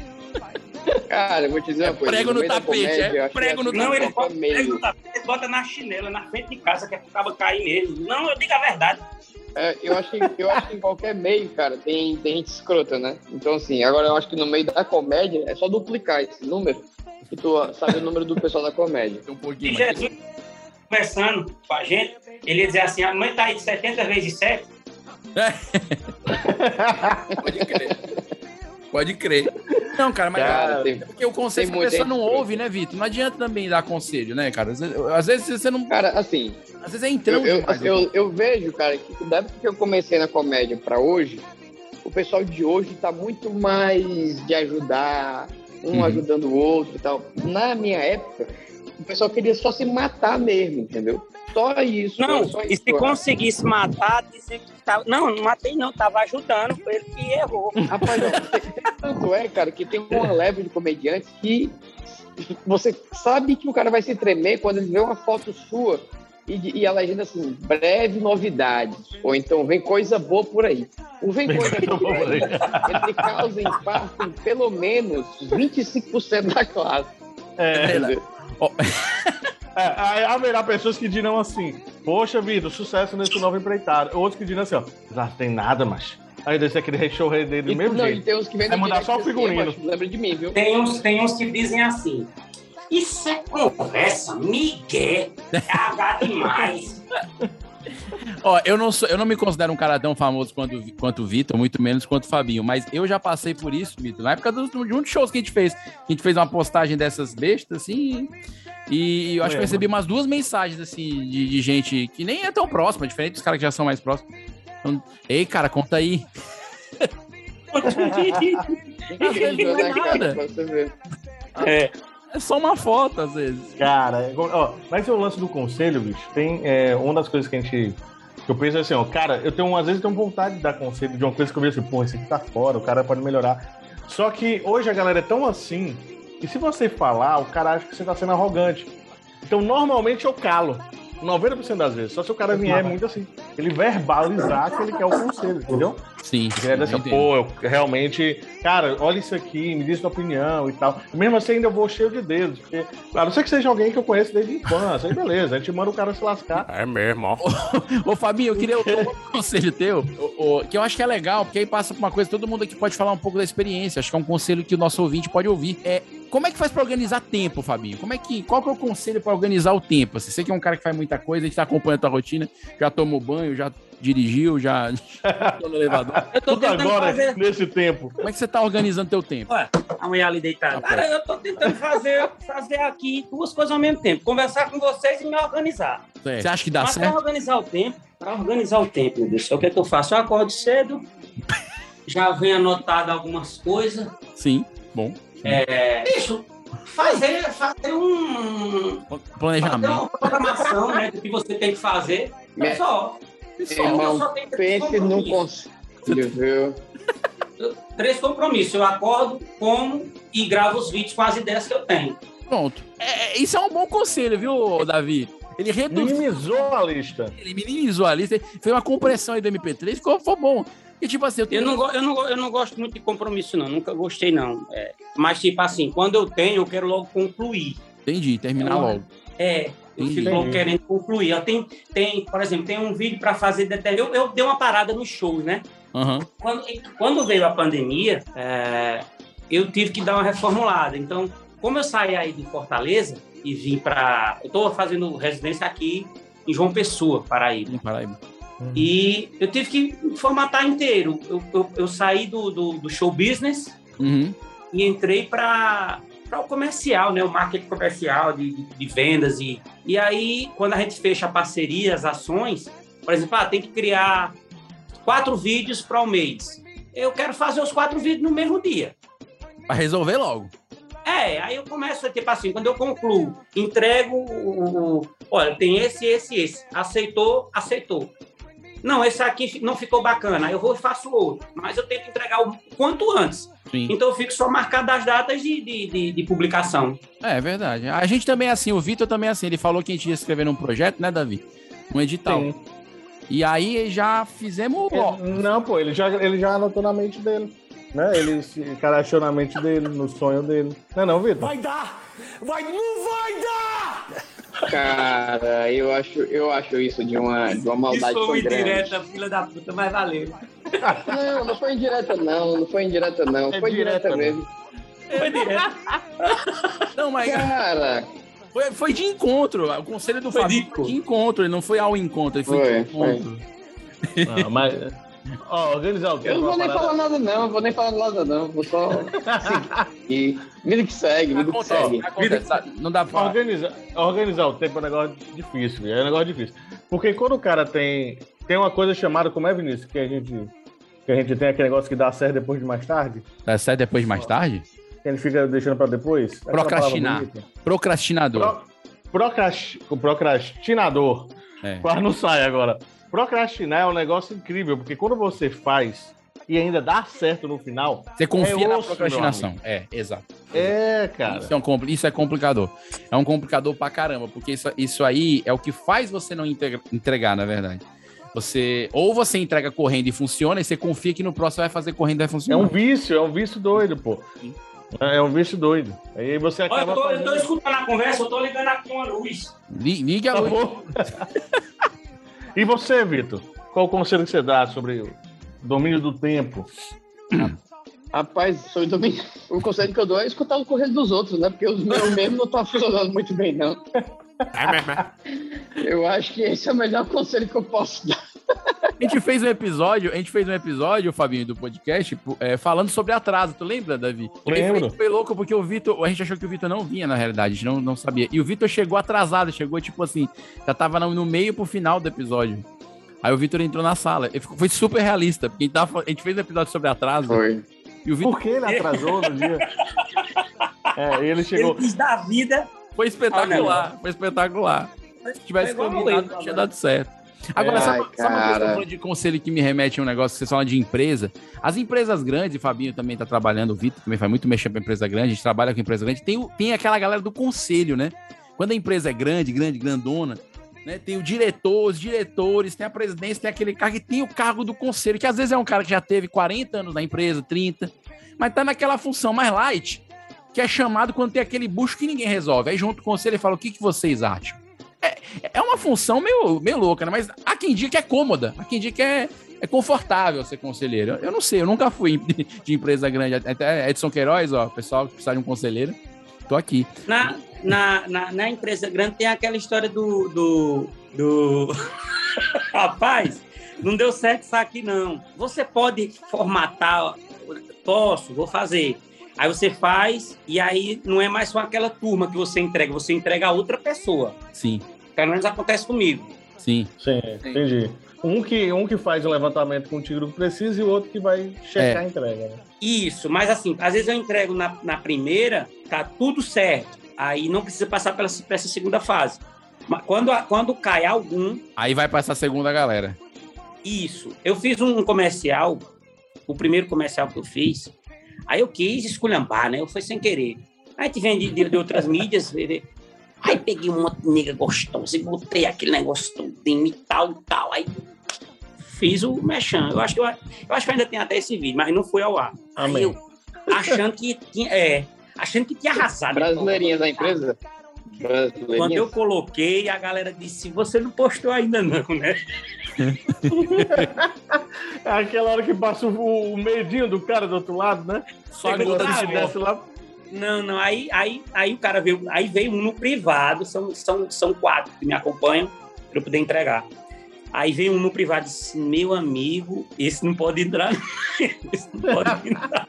Cara, eu vou te dizer uma coisa. prego no da tapete, comédia, é? acho que Prego no assim, Não, ele bota, meio- pega no tapete, ele bota na chinela, na frente de casa, que é cabo cair mesmo. Não, eu digo a verdade. É, eu, acho que, eu acho que em qualquer meio, cara, tem, tem gente escrota, né? Então, assim, agora eu acho que no meio da comédia é só duplicar esse número e tu sabe o número do pessoal da comédia. Um E pouquinho. mas- Jesus, conversando com a gente, ele ia dizer assim, a mãe tá aí 70 vezes 7. Pode crer. Pode crer. Não, cara, mas Cara, é tem- porque o conselho tem a pessoa não ouve, né, Vitor? Não adianta também dar conselho, né, cara? Às vezes, às vezes você não. Cara, assim, Às vezes é eu, entrando eu, demais. eu, eu vejo, cara, que da época que eu comecei na comédia pra hoje, o pessoal de hoje tá muito mais de ajudar, um Uhum. ajudando o outro e tal. Na minha época, o pessoal queria só se matar mesmo, entendeu? Só isso. Não, só e isso. se conseguisse matar, dizer que tava... Não, não matei não, tava ajudando, foi ele que errou. Rapaz, tanto é, cara, que tem uma leva de comediantes que você sabe que o cara vai se tremer quando ele vê uma foto sua e, e a legenda assim, breve novidades, ou então vem coisa boa por aí. O vem coisa boa por aí, ele causa impacto em pelo menos 25% da classe. É, entendeu? É, haverá pessoas que dirão assim: Poxa vida, sucesso nesse novo empreitado. Outros que dirão assim: ó, não tem nada, mas. Aí desse aquele rechorreio dele do E, mesmo não, e jeito. tem uns que vêm no mudar só o assim, figurino. macho, lembra de mim, viu? Tem uns, tem uns que dizem assim, isso é conversa, migué, é H demais. Ó, eu não, sou, eu não me considero um cara tão famoso quanto, quanto o Vitor, muito menos quanto o Fabinho, mas eu já passei por isso, Vitor, na época dos- de um dos shows que a gente fez. A gente fez uma postagem dessas bestas, assim, e eu acho que eu É, recebi umas duas mensagens, assim, de, de gente que nem é tão próxima, diferente dos caras que já são mais próximos. Então, Ei, cara, conta aí. Né, nada. Pra você ver. É. É só uma foto, às vezes. Cara, é ó, mas o lance do conselho, bicho, tem é, uma das coisas que a gente. Que eu penso é assim, ó, cara, eu tenho, às vezes, eu tenho vontade de dar conselho de uma coisa que eu vejo assim, pô, esse aqui tá fora, o cara pode melhorar. Só que hoje a galera é tão assim, que se você falar, o cara acha que você tá sendo arrogante. Então, normalmente eu calo. 90% das vezes. Só se o cara vier muito assim. Ele verbalizar que ele quer o conselho, entendeu? Sim. Ele assim, entendo. pô, eu realmente, cara, olha isso aqui, me diz sua opinião e tal. Mesmo assim, ainda eu vou cheio de dedos, porque, claro, não sei que seja alguém que eu conheço desde a infância, aí beleza, a gente manda o cara se lascar. É mesmo, ó. Ô, Fabinho, eu queria um conselho teu, ô, ô, que eu acho que é legal, porque aí passa por uma coisa, todo mundo aqui pode falar um pouco da experiência. Acho que é um conselho que o nosso ouvinte pode ouvir. É, como é que faz pra organizar tempo, Fabinho? Como é que, qual que é o conselho pra organizar o tempo? Assim, você que é um cara que faz muita coisa, a gente tá acompanhando a tua rotina, já tomou banho, já dirigiu, já tô no elevador. Eu tô Tudo agora, fazer. nesse tempo. Como é que você tá organizando teu tempo? Olha, a mulher ali deitada. Cara, eu tô tentando fazer, fazer aqui duas coisas ao mesmo tempo. Conversar com vocês e me organizar. Você acha que dá Mas pra certo? organizar o tempo, para organizar o tempo, meu Deus, o que é que eu faço? Eu acordo cedo, já venho anotado algumas coisas. Sim, bom. É, bicho, fazer, fazer um. Fazer Planejamento. uma programação, né? Do que você tem que fazer. É Me- só. Irmão, só pense num compromissos. conselho, viu? Três compromissos. Eu acordo, como e gravo os vídeos com as ideias que eu tenho. Pronto. É, é, isso é um bom conselho, viu, Davi? Ele reduziu, Minimizou a lista. ele minimizou a lista, fez uma compressão aí do MP3, ficou, ficou bom. E tipo assim, eu Eu não, go- eu, não, go- eu não gosto muito de compromisso, não. Nunca gostei, não. É, mas, tipo assim, quando eu tenho, eu quero logo concluir. Entendi, terminar Não, logo. É, eu Entendi. fico logo querendo concluir. Eu tenho, tem, por exemplo, tem um vídeo para fazer. Eu, eu dei uma parada no show, né? Aham. Quando, quando veio a pandemia, é, eu tive que dar uma reformulada. Então, como eu saí aí de Fortaleza e vim para. Eu estou fazendo residência aqui em João Pessoa, Paraíba. Em Paraíba. E eu tive que formatar inteiro. Eu, eu, eu saí do, do, do show business Uhum. e entrei para o comercial, né? O marketing comercial de, de, de vendas. E, e aí, quando a gente fecha a parceria, as ações, por exemplo, ah, tem que criar quatro vídeos para o mês. Eu quero fazer os quatro vídeos no mesmo dia. Pra resolver logo. É, aí eu começo, tipo assim, quando eu concluo, entrego o. o- olha, tem esse, esse, esse. Aceitou, aceitou. Não, esse aqui não ficou bacana. Aí eu vou e faço outro. Mas eu tenho que entregar o quanto antes. Sim. Então eu fico só marcado as datas de, de, de, de publicação. É, é verdade. A gente também é assim, o Vitor também é assim. Ele falou que a gente ia escrever num projeto, né, Davi? Um edital. Sim. E aí já fizemos. ó, Ele- não, pô, ele já, ele já anotou na mente dele. Né? Ele se encaixou na mente dele, no sonho dele. Não é não, Vitor? Vai dar! Vai, não vai dar! Cara, eu acho, eu acho isso de uma, de uma maldade tão grande. filha da puta, mas valeu. Não, não foi indireta não, não foi indireta não, É foi direta, direta, mesmo. Foi direto. Não, mas Cara, foi, foi de encontro. O conselho do Foi de Fabinho foi de encontro. Ele não foi ao encontro, ele foi, Foi, de encontro. Não, mas. Ó, organizar o tempo. eu não vou nem parada- falar nada não, vou nem falar nada não, vou só seguir. Vida que segue, vida que segue. Não dá pra. Organizar, organizar o tempo é um negócio difícil, é um negócio difícil. Porque quando o cara tem. Tem uma coisa chamada, como é, Vinícius, que a gente. Que a gente tem aquele negócio que dá certo depois de mais tarde, Dá certo depois de mais tarde? que a gente fica deixando pra depois. Aquela Procrastinar. Procrastinador. Pro, procrast, o procrastinador. É. Quase não sai agora. Procrastinar é um negócio incrível, porque quando você faz e ainda dá certo no final, Você confia É na osso, procrastinação. É, exato. é, cara. Isso é, um, isso é complicador. É um complicador pra caramba, porque isso, isso aí é o que faz você não integra- entregar, na verdade. Você, ou você entrega correndo e funciona, e você confia que no próximo vai fazer correndo e vai É funcionar. um vício, é um vício doido, pô. É um vício doido. Aí você Olha, acaba eu tô, eu tô fazendo... escutando a conversa, eu tô ligando aqui uma luz. Li- Ligue a Tá luz. e você, Vitor? Qual o conselho que você dá sobre o domínio do tempo? Rapaz, sobre domingo, o conselho que eu dou é escutar o correio dos outros, né? Porque os meus mesmo não tá funcionando muito bem, não. É mesmo, é? Eu acho que esse é o melhor conselho que eu posso dar. A gente fez um episódio, a gente fez um episódio, Fabinho, do podcast, é, falando sobre atraso. Tu lembra, Davi? Lembro. Foi, foi louco porque o Vitor, a gente achou que o Vitor não vinha, na realidade, a gente não, não sabia. E o Vitor chegou atrasado, chegou tipo assim, já tava no, meio pro final do episódio. Aí o Vitor entrou na sala. Ele ficou- Foi super realista, porque a gente, tava- a gente fez um episódio sobre atraso. Foi. E o Vitor Por que ele atrasou no dia? É, ele chegou. Ele quis dar vida. foi espetacular, foi espetacular. Se tivesse combinado, tinha dado certo. Agora, Ai, sabe, sabe uma coisa que eu tô cara. falando de conselho que me remete a um negócio que vocês falam de empresa? As empresas grandes, o Fabinho também tá trabalhando, o Vitor também faz muito mexer pra empresa grande, a gente trabalha com empresa grande, tem, tem aquela galera do conselho, né? Quando a empresa é grande, grande, grandona, né? Tem o diretor, os diretores, tem a presidência, tem aquele cargo, e tem o cargo do conselho, que às vezes é um cara que já teve 40 anos na empresa, 30, mas tá naquela função mais light, que é chamado quando tem aquele bucho que ninguém resolve. Aí junto com o conselho ele fala, o que, que vocês acham? É, é uma função meio, meio louca, né? Mas há quem diga que é cômoda, há quem diga que é, é confortável ser conselheiro. Eu, não sei, eu nunca fui de, de empresa grande. Até Edson Queiroz, ó, pessoal que precisa de um conselheiro, tô aqui. Na, na, na, na empresa grande tem aquela história do. do, do... Rapaz, não deu certo isso aqui, não. Você pode formatar. Posso, vou fazer. Aí você faz, e aí não é mais só aquela turma que você entrega, você entrega a outra pessoa. Sim, Pelo menos acontece comigo. sim. Sim, entendi. Um que, um que faz o levantamento contigo do que precisa e o outro que vai checar É. a entrega. Né? Isso, mas assim, às vezes eu entrego na, na primeira, tá tudo certo. Aí não precisa passar pela, pra essa segunda fase. Mas quando, a- quando cai algum, Aí vai pra essa segunda galera. Isso. Eu fiz um comercial, o primeiro comercial que eu fiz. Aí eu quis esculhambar, né? Eu fui sem querer. Aí te vem de, de- de outras mídias. Aí peguei uma nega gostosa e botei aquele negócio todinho e tal e tal. Aí fiz o mechan. Eu acho que eu, eu acho que ainda tem até esse vídeo, mas não foi ao ar. Amém. Aí eu achando que tinha, é, achando que tinha arrasado. Brasileirinha da empresa? Quando eu coloquei, a galera disse: "Você não postou ainda não, né?" É aquela hora que passa o, o medinho do cara do outro lado, né? Só a gota suor. desce lá. Não, não. Aí, aí, aí o cara veio, aí veio um no privado, são, são, são quatro que me acompanham para eu poder entregar. Aí veio um no privado e disse: Meu amigo, esse não pode entrar. esse não pode entrar.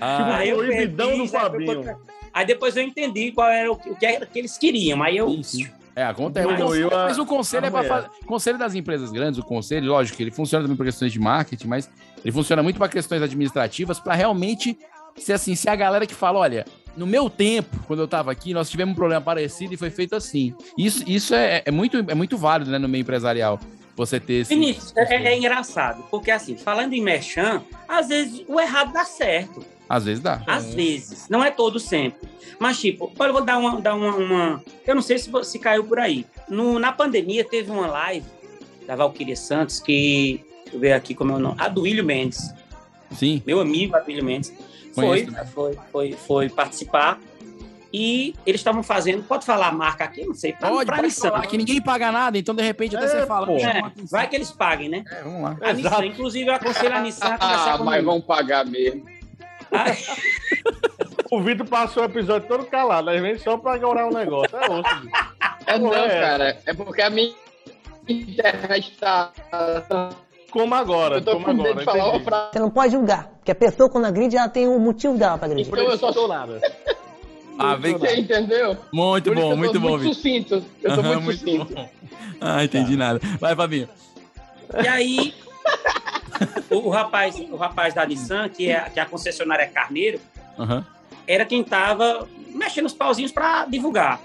Ah, aí eu proibidão perdi, do sabe, Fabinho. Aí depois eu entendi qual era o, que- o que, era que eles queriam. Aí eu. Sim. É, acontece. Mas, Diminuiu a- mas o conselho a é para fazer. Conselho das empresas grandes, o conselho, lógico, que ele funciona também para questões de marketing, mas ele funciona muito para questões administrativas, para realmente ser assim, ser a galera que fala, olha, no meu tempo, quando eu estava aqui, nós tivemos um problema parecido e foi feito assim. Isso, isso é, é muito, é muito válido, né, no meio empresarial. Você ter esse. Vinícius, é, é engraçado, porque assim, falando em merchan, às vezes o errado dá certo. Às vezes dá. Às vezes, não é todo sempre. Mas, tipo, eu vou dar uma. Dar uma, uma- eu não sei se, se caiu por aí. No, na pandemia, teve uma live da Valquíria Santos, que. Deixa eu ver aqui como é o nome. A do William Mendes. Sim. Meu amigo, Adílio Mendes. Foi, Conheço. foi, foi, foi participar. E eles estavam fazendo. Pode falar a marca aqui? Não sei. Pra, Pode, pra pode falar que ninguém paga nada, então de repente até É, você fala. pô. "Puxa, É, uma atenção." vai que eles paguem, né? É, vamos lá. A. Nissan, inclusive, eu aconselho a Nissan a conversar Ah, mas vão pagar mesmo. O Vitor passou o episódio todo calado, aí vem só pra orar o negócio. É bicho. É não, É. cara. É porque a minha internet tá. Como agora, Eu tô como agora. de falar uma entendi. frase. Você não pode julgar, porque a pessoa quando agride, ela tem o motivo dela pra agredir. Então eu só Não nada. Ah, vem Você entendeu? Muito bom, eu tô muito bom, muito Vitor. sucinto. Eu tô Aham, muito, sucinto. bom. Ah, entendi nada. Vai, Fabinho. E aí, o, o rapaz, o rapaz da Nissan, que é, que é a concessionária Carneiro, era quem tava mexendo os pauzinhos para divulgar.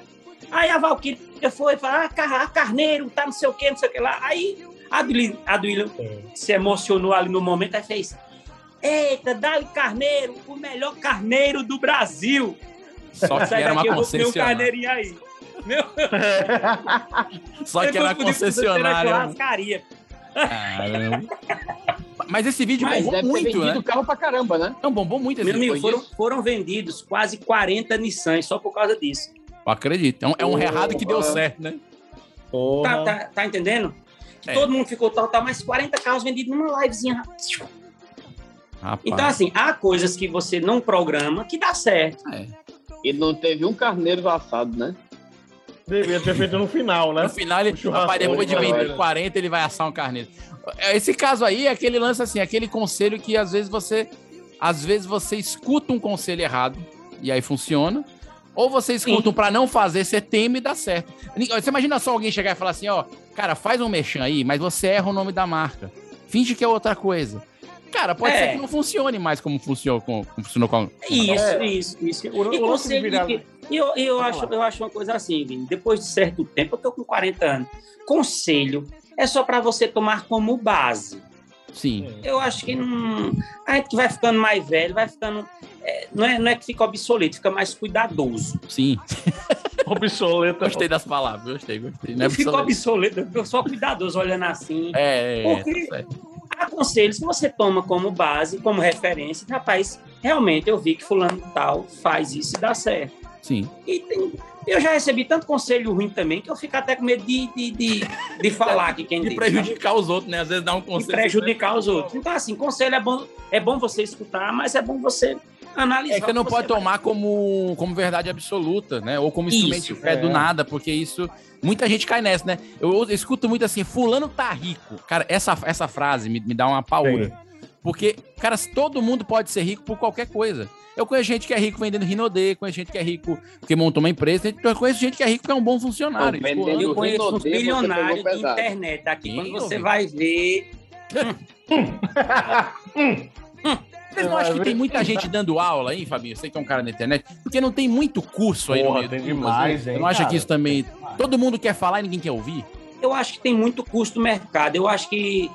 Aí a Valkyria foi falar, ah, Car- Carneiro, tá não sei o que, não sei o que lá. Aí a Duílio, a Duílio se emocionou ali no momento, aí fez, eita, Dali Carneiro, o melhor carneiro do Brasil. Só que Sai era uma um concessionária. aí. Meu, Só que era concessionária. Caramba. Mas esse vídeo Mas bombou muito, vendido né? carro pra caramba, né? Não, bombou muito esse Meu amigo, vídeo. foram, foram vendidos quase 40 Nissans só por causa disso. Eu acredito. É um, é um errado que deu certo, né? Tá, tá, tá entendendo? Que É. Todo mundo ficou tal, tal, mas 40 carros vendidos numa livezinha. Rapaz. Então, assim, há coisas que você não programa que dá certo. é. E não teve um carneiro assado, né? Devia ter feito no final, né? No final, ele, churrasco. rapaz, depois de vender Olha. 40, ele vai assar um carneiro. Esse caso aí é aquele lance assim, aquele conselho que às vezes você. Às vezes você escuta um conselho errado e aí funciona. Ou você escuta um pra não fazer, você teme e dá certo. Você imagina só alguém chegar e falar assim, ó, cara, faz um mexão aí, mas você erra o nome da marca. Finge que é outra coisa. Cara, pode É. ser que não funcione mais como funcionou com, como funcionou com Isso, É. isso, isso. O- o e virar- que- e eu, eu, acho, eu acho uma coisa assim, Vini, depois de certo tempo, eu tô com 40 anos, conselho é só para você tomar como base. Sim. Eu acho que não, a gente que vai ficando mais velho, vai ficando. é, não, é, não é que fica obsoleto, fica mais cuidadoso. Sim. Obsoleto. Gostei das palavras, gostei, gostei. Não é obsoleto. obsoleto, eu só cuidadoso olhando assim. É, é, é, Porque tá certo. aconselho, se você toma como base, como referência, rapaz, realmente eu vi que fulano tal faz isso e dá certo. Sim. E tem- eu já recebi tanto conselho ruim também que eu fico até com medo de, de, de, de falar aqui quem E disse, prejudicar os outros, né? Às vezes dá um sabe? E conselho. prejudicar os outros. Então, assim, conselho é bom, é bom você escutar, mas é bom você analisar. É que você não pode vai- tomar como, como verdade absoluta, né? Ou como instrumento Isso, de fé é. do nada, porque isso. Muita gente cai nessa, né? Eu, eu escuto muito assim, fulano tá rico. Cara, essa, essa frase me, me dá uma paura. Porque, cara, todo mundo pode ser rico por qualquer coisa. Eu conheço gente que é rico vendendo Rinodê, conheço gente que é rico porque montou uma empresa, eu conheço gente que é rico que é um bom funcionário. Não, vendendo Fulano- Eu conheço uns bilionários de internet aqui. Sim, Quando você vi. vai ver. Vocês não acham que tem muita gente dando aula aí, Fabinho? Você que é um cara na internet? Porque não tem muito curso aí Porra, no tem YouTube, demais, hein, não acha que isso também... Todo mundo quer falar e ninguém quer ouvir? Eu acho que tem muito custo no mercado. Eu acho que,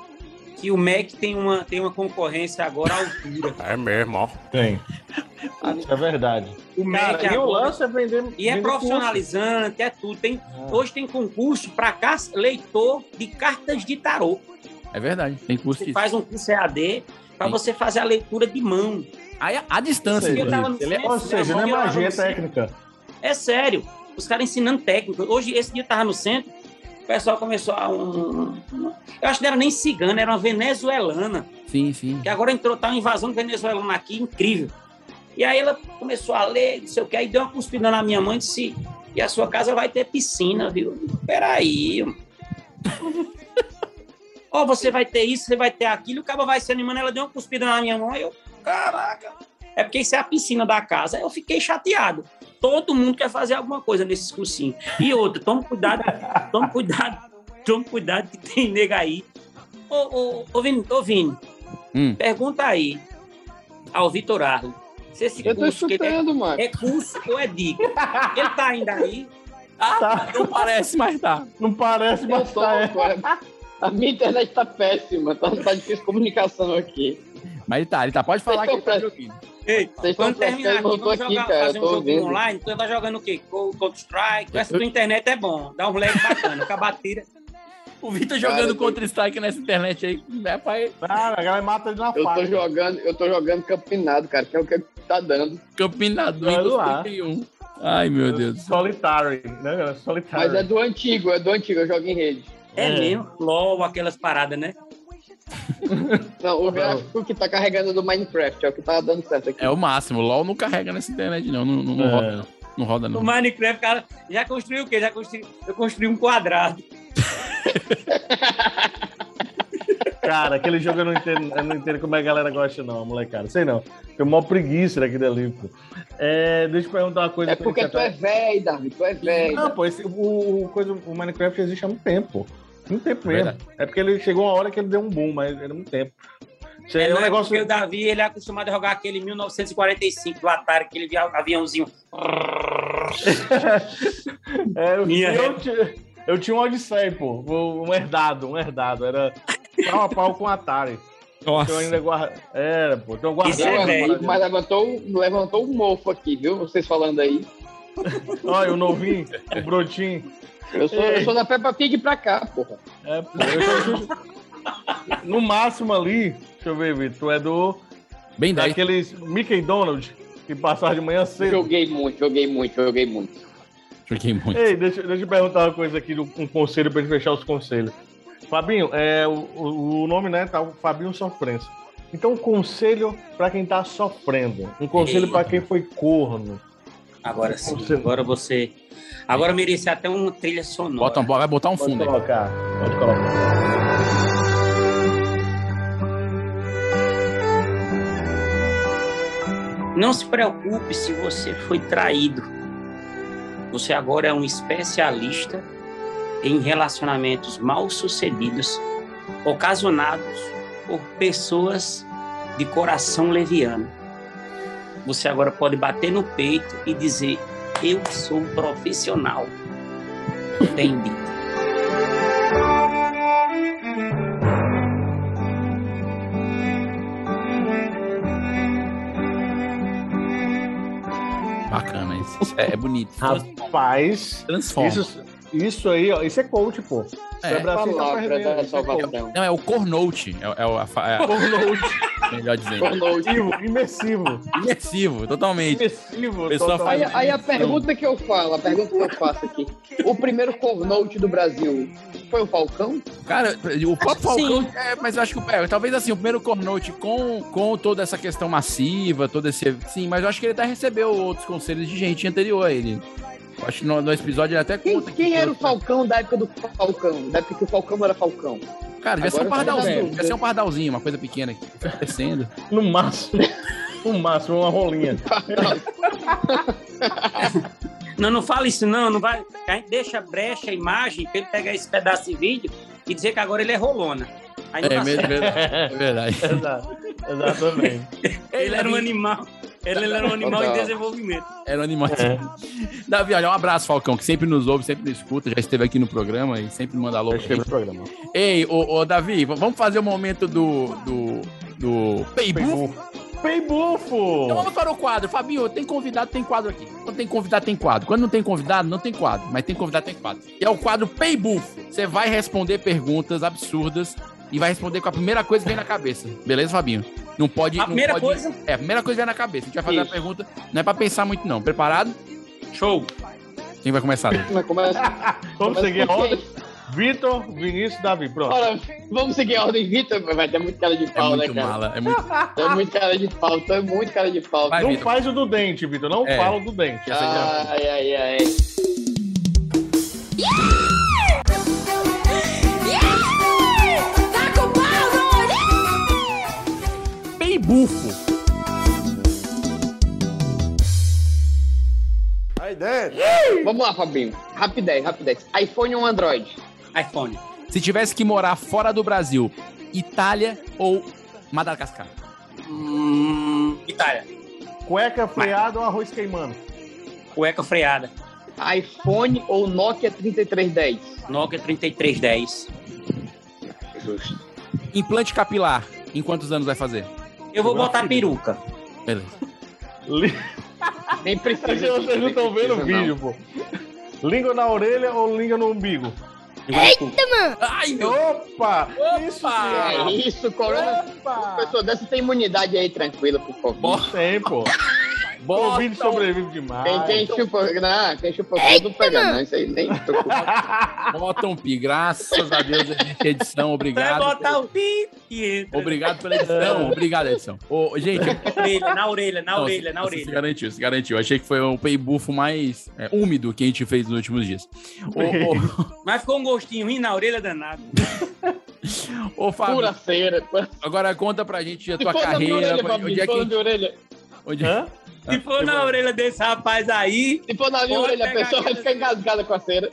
que o MEC tem uma, tem uma concorrência agora à altura. É mesmo, ó. Tem. Isso é verdade. O MEC Cara, e o agora- lance é vender. E é vender profissionalizante, é tudo. Tem, Hoje tem concurso para leitor de cartas de tarô. É verdade, tem curso Você faz um curso EAD para você fazer a leitura de mão. Aí, a, a distância, Eu tava no inclusive. centro, Ou seja, não é magia, no é técnica. É sério. Os caras ensinando técnica. Hoje, esse dia eu tava no centro, o pessoal começou a. Um, um- eu acho que não era nem cigana, era uma venezuelana. Sim, sim. Que agora entrou, tá uma invasão venezuelana aqui, incrível. E aí ela começou a ler, não sei o que, aí deu uma cuspida na minha mãe e disse: E a sua casa vai ter piscina, viu? Peraí. Ó, você vai ter isso, você vai ter aquilo, o cara vai se animando, ela deu uma cuspida na minha mão, aí eu, caraca. É porque isso é a piscina da casa. Aí eu fiquei chateado. Todo mundo quer fazer alguma coisa nesses cursinhos. E outra, toma cuidado, toma cuidado, toma cuidado que tem nega aí. Ô, ô, ô, Vini, ô, Vini, Hum. pergunta aí ao Vitor Arlo. Se esse Eu tô curso que ele é, mano. é curso ou é dica? Ele tá ainda aí? Ah, não parece, mas tá. Não parece, Eu mas tô, tá. É. A minha internet tá péssima, tá, tá difícil comunicação aqui. Mas ele tá, ele tá. Pode falar que ele tá jogando. Ei, Vocês estão quando terminar aqui, prestando, eu tô vamos aqui, jogar, cara, fazer um tô jogo ouvindo. online. Tu tá jogando o quê? Co- Counter-Strike? Essa tua internet é bom. Dá um lag bacana. Acabar tira. O Vitor jogando Counter-Strike nessa internet aí. É pra Cara, a galera mata ele na Eu faca. tô jogando, eu tô jogando campinado, cara, que é o que tá dando. Campinado Windows lá. 31. Ai, meu Deus. Solitary, né? Solitary. Mas é do antigo, é do antigo, eu jogo em rede. É, É. mesmo? LOL, aquelas paradas, né? Não, o gráfico que tá carregando do Minecraft é o que tá dando certo aqui. É o máximo. O LOL não carrega nessa internet, não. Não, não, não É. roda, não roda, No não. Minecraft, cara, já construiu o quê? Já construiu, eu construí um quadrado. Cara, aquele jogo eu não entendo, eu não entendo como é que a galera gosta, não, molecada. Sei não. Tem uma preguiça daquele ali, pô. É, deixa eu perguntar uma coisa. É porque tu é velho, Davi, tu é velho. Não, pô, esse, o, o coisa, o Minecraft existe há muito tempo. Muito tempo mesmo. Verdade. É porque ele chegou uma hora que ele deu um boom, mas era muito tempo. É, é um é negócio. porque o Davi ele é acostumado a jogar aquele 1945 do Atari, aquele via- aviãozinho. É, eu, Minha eu, eu tinha um Odyssey, pô. Um herdado, um herdado. Era pau a pau com Atari. Nossa. Eu ainda guarda... Era, pô. Então eu é velho. Mas levantou, levantou um mofo aqui, viu? Vocês falando aí. Olha, o novinho, o brotinho. Eu sou, eu sou da Peppa Pig pra cá, porra. É, pô. Eu sou- No máximo ali, deixa eu ver, Vitor, tu é do. Bem 10. Daqueles Mickey Donald que passava de manhã cedo. Joguei muito, joguei muito, joguei muito. Joguei muito. Ei, deixa, deixa eu perguntar uma coisa aqui, um conselho pra gente fechar os conselhos. Fabinho, é, o, o- nome, né, tá o Fabinho Sofrência. Então, um conselho pra quem tá sofrendo. Um conselho pra quem foi corno. Agora sim, Você- agora você. Agora merecia até uma trilha sonora. Bota, um- vai botar um Pode fundo aí. colocar. Pode colocar. Não se preocupe se você foi traído. Você agora é um especialista em relacionamentos mal sucedidos, ocasionados por pessoas de coração leviano. Você agora pode bater no peito e dizer: Eu sou um profissional. Bacana É, é bonito. Rapaz, Transforma. isso, isso aí, ó, isso é coach, pô. É. é Palavra da é coach. salvação. Não, é o Cornote. É, é é, melhor dizendo. Imersivo, imersivo. Imersivo, totalmente. Imersivo. Pessoa totalmente. Aí, aí a pergunta que eu falo, a pergunta que eu faço aqui. O primeiro cornote do Brasil foi o Falcão? Cara, o próprio Falcão. sim. É, mas eu acho que. É, talvez assim, o primeiro Cornote com, com toda essa questão massiva, todo esse. Sim, mas eu acho que ele até recebeu outros conselhos de gente anterior a ele. Acho que no, no episódio ele até Quem, conta. quem que- era o Falcão da época do Falcão? Da época que o Falcão era Falcão? Cara, devia ser um pardalzinho. vendo. Devia ser um pardalzinho, uma coisa pequena que foi crescendo. No máximo. No máximo, uma rolinha. Não, não fala isso não, não vai. A gente deixa brecha a imagem pra ele pegar esse pedaço de vídeo e dizer que agora ele é rolona. É mesmo, é verdade. Exato. Exatamente. Ele era um animal. Ele era um animal em desenvolvimento. Era um animal. É. Davi, olha, um abraço, Falcão, que sempre nos ouve, sempre nos escuta, já esteve aqui no programa e sempre manda alô. Eu pra escrevi gente. o programa. Ei, ô, ô, Davi, vamos fazer o momento do. do. do Paybuff? Peibufo! Então vamos para o quadro. Fabinho, tem convidado, tem quadro aqui. Quando tem convidado, tem quadro. Quando não tem convidado, não tem quadro. Mas tem convidado, tem quadro. E é o quadro Paybuff. Você vai responder perguntas absurdas e vai responder com a primeira coisa que vem na cabeça. Beleza, Fabinho? Não pode. A não primeira pode- coisa? É, a primeira coisa que vem na cabeça. A gente vai fazer Isso. a pergunta. Não é pra pensar muito, não. Preparado? Show. Quem vai começar? Davi? Mas começa. Vamos seguir a ordem. Vitor, Vinícius, Davi. Pronto. Ora, vamos seguir a ordem, Vitor. Vai ter muito cara de É pau, né, muito cara? mala. É muito. É muito cara de pau, tá muito cara de pau. Vai, Não Vitor. faz o do dente, Vitor. Não É. fala o do dente. Aí já- Ai, ai, Peibufo. Aí dentro. Vamos lá, Fabinho. Rapidez, rapidez. iPhone ou Android? iPhone. Se tivesse que morar fora do Brasil, Itália ou Madagascar? Hum, Itália. Cueca freada ou arroz queimando? Cueca freada. iPhone ou Nokia 3310? Nokia 3310. Justo. Implante capilar, em quantos anos vai fazer? Eu vou botar peruca. Beleza. Nem precisa. Vocês não estão vendo o vídeo, pô. Língua na orelha ou língua no umbigo? Ai, meu Opa! Isso É isso, Corona. Opa! Pessoa dessa tem imunidade aí tranquila pro Covid. Tem, pô. Covid sobrevive demais. Quem, quem chupa, não, quem chupa não pega, não. Isso aí nem se preocupa. Bota um pi, graças a Deus existe edição, Vai obrigado. botar o pi e entra. Obrigado pela edição, obrigado, edição. Ô, gente, Na orelha, na orelha, na Não, orelha, na você Se orelha. garantiu, se garantiu. Achei que foi o peibufo mais é, úmido que a gente fez nos últimos dias. Ô, ô, Mas ficou um gostinho ruim na orelha danado. ô, Fábio, Pura cera. agora conta pra gente a tua carreira. orelha, onde é que. orelha. Onde... Se for na orelha desse rapaz aí, Se for na minha orelha, a pessoa vai ficar engasgada com a cera.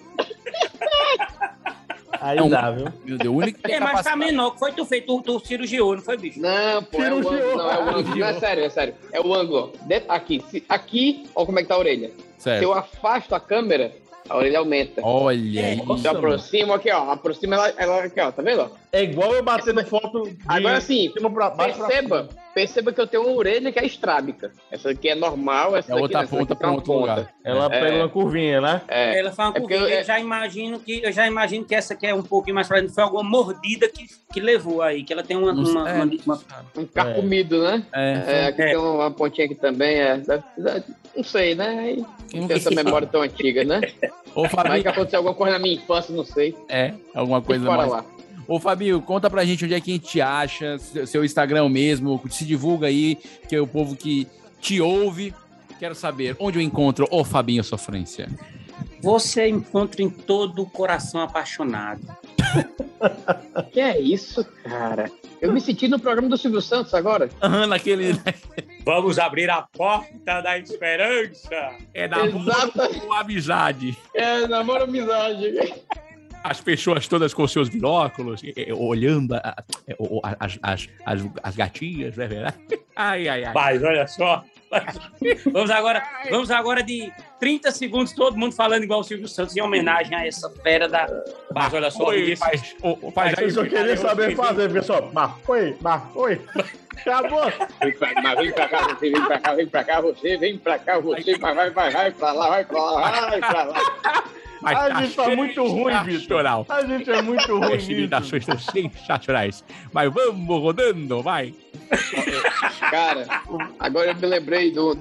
Aí É um- dá, viu? Meu Deus, o único que tem é, mas tá menor. Que foi tu feito? Tu, tu cirurgiou, não foi, bicho? Não, pô, é o Cirurgião. ângulo. Não, é o ângulo. Não, é sério, é sério. É o ângulo. ó. De- Aqui, se- aqui, ó como é que tá a orelha. Se eu Certo. afasto a câmera, a orelha aumenta. Olha É, eu aproximo aqui, ó. Aproxima ela, ela aqui, ó. Tá vendo? É igual eu batendo foto de Agora sim, Perceba, perceba que eu tenho uma orelha que é estrábica. Essa aqui é normal, essa É daqui, outra essa ponta uma pra outro ponta. lugar. Ela É. pega uma curvinha, né? É. Ela foi uma É porque curvinha. eu- Eu já imagino que eu já imagino que essa aqui é um pouquinho mais pra dentro. Foi alguma mordida que, que levou aí, que ela tem uma, uma, uma- é, uma- Um carcomido, né? É, É, aqui É. tem uma pontinha aqui também, é. Não sei, né? Não tem essa memória tão antiga, né? Ô, Vai que Fabinho, aconteceu alguma coisa na minha infância, não sei. é, alguma coisa Bora mais. lá. Ô, Fabinho, conta pra gente onde é que a gente te acha, seu seu Instagram mesmo, se divulga aí, que é o povo que te ouve. Quero saber onde eu encontro o Fabinho Sofrência. você encontra em todo o coração apaixonado. Que é isso, cara? Eu me senti no programa do Silvio Santos agora. Aham, naquele. Vamos abrir a porta da esperança. É namoro Exato. com amizade. É, namoro amizade. As pessoas todas com seus binóculos, olhando a- a- a- as, as, as, as gatinhas, não é verdade? Ai, ai, ai. Mas olha só. Vamos agora, vamos agora de 30 segundos, todo mundo falando igual o Silvio Santos, em homenagem a essa fera da. Mas olha só, isso. o, Mas eu só queria saber fazer, pessoal. Mas foi, mas foi. Acabou. Vem pra, mas vem pra cá, você vem pra cá, vem pra cá, você, vem pra cá, você, mas vai, vai, vai pra lá, vai pra lá, vai pra lá. Mas A gente tá muito ruim, Vitor. A gente é muito ruim As imitações estão sensacionais. Mas vamos rodando, vai. Cara, agora eu me lembrei de um-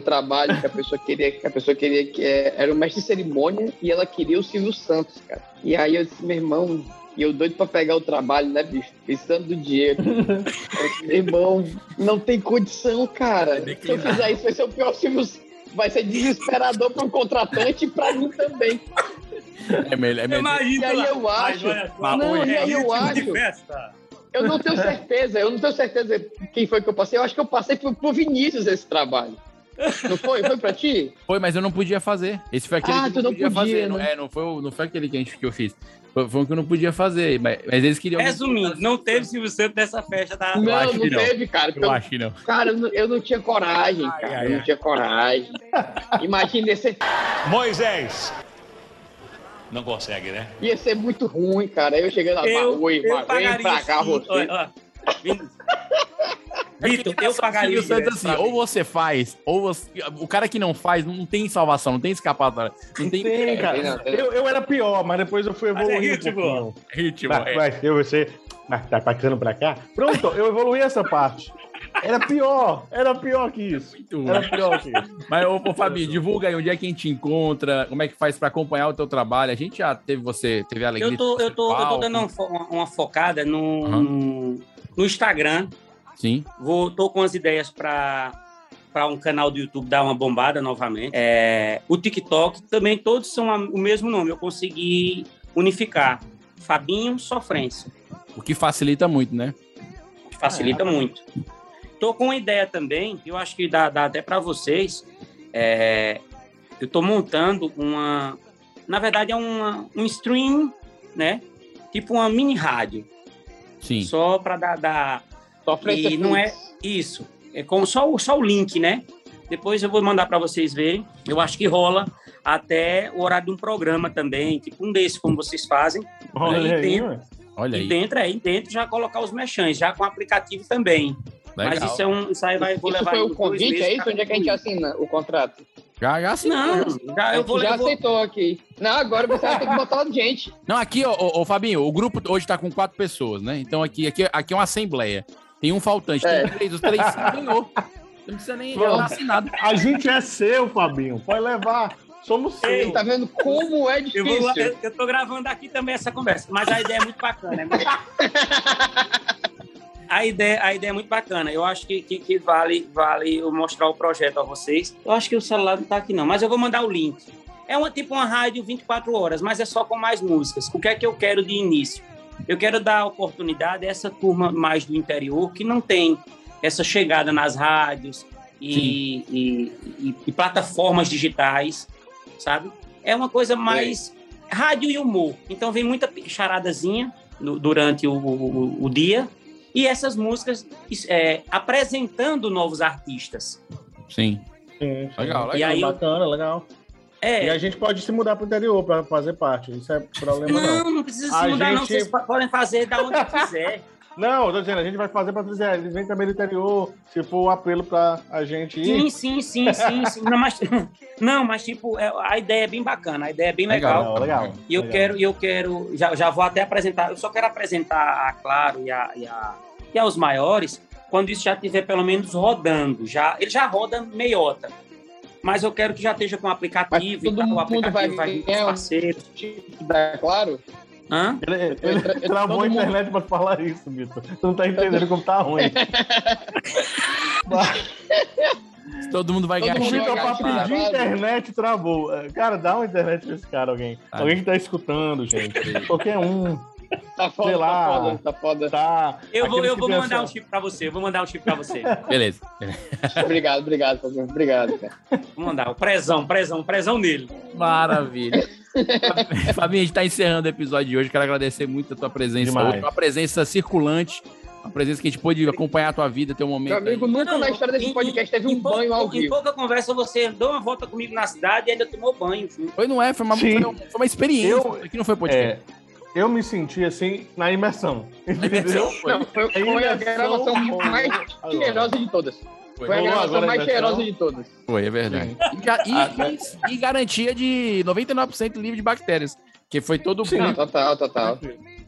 trabalho que a pessoa queria, que a pessoa queria que é, era o mestre de cerimônia e ela queria o Silvio Santos, cara. E aí eu disse, meu irmão, e eu doido pra pegar o trabalho, né, bicho? Pensando do disse, meu irmão, não tem condição, cara. Se eu fizer isso, vai ser o pior Silvio Santos. Vai ser desesperador para um contratante e pra mim também. É melhor. É melhor. E aí eu acho. Mas, Não, oi, e aí eu ritmo acho. Eu não tenho certeza, eu não tenho certeza quem foi que eu passei. Eu acho que eu passei pro, pro Vinícius esse trabalho. Não foi? Foi pra ti? Foi, mas eu não podia fazer. Esse foi aquele Ah, que tu eu não podia podia, fazer. Não, né? é, não foi, o- não foi aquele que, a gente, que eu fiz. Foi, um que eu não podia fazer. Mas, mas eles queriam. Resumindo, não teve Silvio Santos nessa festa da. Eu Não, não não. teve, cara. Eu Então, acho que não. cara, eu não- eu tinha coragem, cara. ai, eu não ai. tinha coragem. Imagina, ser, Moisés. Não consegue, né? ia ser muito ruim, cara. Eu chegando lá, Eu, oi, eu vem pra cá sim. você. Olha, olha. Vitor, eu pagaria assim, ou você faz, ou você. O cara que não faz, não tem salvação, não tem escapatória. Não tem Tem, cara. Não, tem não. Eu, eu era pior, mas depois eu fui é evoluindo ritmo. um pouquinho. ritmo. Mas, é. mas eu, você... Mas tá passando pra cá? Pronto, eu evoluí essa parte. Era pior, era pior que isso. Era pior que isso. Mas, ô, ô Fabi, divulga aí onde é que a gente encontra, como é que faz pra acompanhar o teu trabalho. A gente já teve você, teve a alegria Eu tô, eu tô, eu tô dando uma, fo- uma- focada no, Aham. no, no Instagram. Sim. Vou, tô com as ideias para para um canal do YouTube dar uma bombada novamente. É, o TikTok também todos são a- o mesmo nome. Eu consegui unificar. Fabinho Sofrência. O que facilita muito, né? Facilita muito. Tô com uma ideia também, eu acho que dá, dá até para vocês. É, eu tô montando uma. Na verdade, é uma, um stream, né? Tipo uma mini rádio. Sim. Só para dar, dar. Sofrência E não é isso. É com só, o- só o link, né? Depois eu vou mandar para vocês verem. Eu acho que rola até o horário de um programa também, tipo um desses, como vocês fazem. Olha E aí, dentro-. Olha E aí. dentro, aí dentro já colocar os mechãs, já com aplicativo também. Legal. Mas isso é um. Isso aí vai, vou Isso levar foi aí o uns dois convite, meses é isso? pra Onde é que a gente assina o contrato? Já, já sim. Não, já eu vou, já eu vou- aceitou aqui. Não, agora você vai ter que botar gente. Não, aqui, ó, ô, ô, Fabinho, o grupo hoje tá com quatro pessoas, né? Então aqui, aqui, aqui é uma assembleia. Tem um faltante, É. tem três, os três ganhou. Não precisa nem Pronto. assinado. A gente é seu, Fabinho. Pode levar. Somos Ei, seus. Tá vendo como é eu, vou, difícil? eu, eu tô gravando aqui também essa conversa, mas a ideia é muito bacana. né? A ideia, a ideia é muito bacana. Eu acho que, que, que vale, vale eu mostrar o projeto a vocês. Eu acho que o celular não tá aqui, não, mas eu vou mandar o link. É uma tipo uma rádio 24 horas, mas é só com mais músicas. O que é que eu quero de início? Eu quero dar oportunidade a essa turma mais do interior que não tem essa chegada nas rádios e, e- e- e plataformas digitais, sabe? É uma coisa mais rádio e humor. Então vem muita charadazinha no- durante o, o- o dia e essas músicas é, apresentando novos artistas. Sim. Sim, sim. Legal, E aí Bacana, legal. É, E a gente pode se mudar pro interior pra fazer parte. Isso é problema não. não, não precisa A se mudar, não. gente- Vocês po- podem fazer da onde quiser. Não, eu tô dizendo, a gente vai fazer pra trazer. Eles vêm também do interior, se for um apelo pra a gente ir. Sim, sim, sim, sim, sim. Não, mas, não, mas tipo, é- a ideia é bem bacana, a ideia é bem legal. Legal, legal. E eu legal. quero, eu quero, já, já vou até apresentar, eu só quero apresentar a Claro e, a, e, a- e aos maiores quando isso já estiver pelo menos rodando. Já, ele já roda meiota. Mas eu quero que já esteja com o aplicativo e todo tal. O mundo aplicativo vai vai, vir com os um- parceiros. Dá claro? Hã? Ele, ele travou a mundo- internet pra falar isso, Vitor. Tu não tá entendendo como tá ruim. Todo mundo vai ganhar O mundo. Vitor, pra gastar. pedir internet, travou. É, Cara, dá uma internet pra esse cara, alguém. Ah. Alguém que tá escutando, gente. Qualquer um. Tá foda, Sei lá. tá foda, tá foda. Tá. Eu vou, Aqueles eu vou mandar um essa- chip pra você, eu vou mandar um chip pra você. Beleza. Obrigado, obrigado. Obrigado, cara. Vou mandar, o prezão, prezão, prezão nele. Maravilha. Fabinho, a gente tá encerrando o episódio de hoje. Quero agradecer muito a tua presença Demais. hoje. Uma presença circulante. Uma presença que a gente pôde acompanhar a tua vida, teu momento. Meu amigo, aí. nunca Não, na história desse em- podcast teve um em banho ao Em vivo. pouca conversa, você andou uma volta comigo na cidade e ainda tomou banho. junto. Foi, não é? Foi uma, Sim. foi uma experiência. Eu- aqui não foi podcast. É, eu me senti assim na imersão. Entendeu? Não, foi, foi a gravação mais cheirosa de todas. Foi a Rolou gravação a mais imersão? cheirosa de todas. Foi, é verdade. E, e- Ah, e- e garantia de 99% livre de bactérias. Que foi todo Sim. Não, total, total.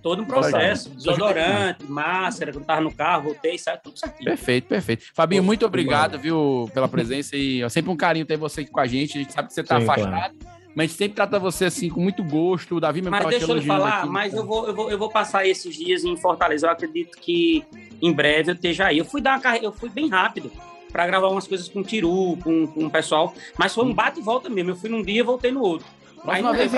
Todo um processo, desodorante, máscara, quando tava no carro, voltei, saiu tudo certinho. Perfeito, perfeito. Fabinho, muito obrigado, viu, pela presença e é sempre um carinho ter você aqui com a gente. A gente sabe que você tá Sim, afastado, mas a gente sempre trata você assim com muito gosto. O Davi mesmo Mas deixa eu falar, aqui. mas eu vou, eu, vou, eu vou passar esses dias em Fortaleza. Eu acredito que em breve eu esteja aí. Eu fui dar uma carreira, eu fui bem rápido para gravar umas coisas com o Tiru, com, com o pessoal, mas foi um bate e volta mesmo. Eu fui num dia e voltei no outro. Próxima não vez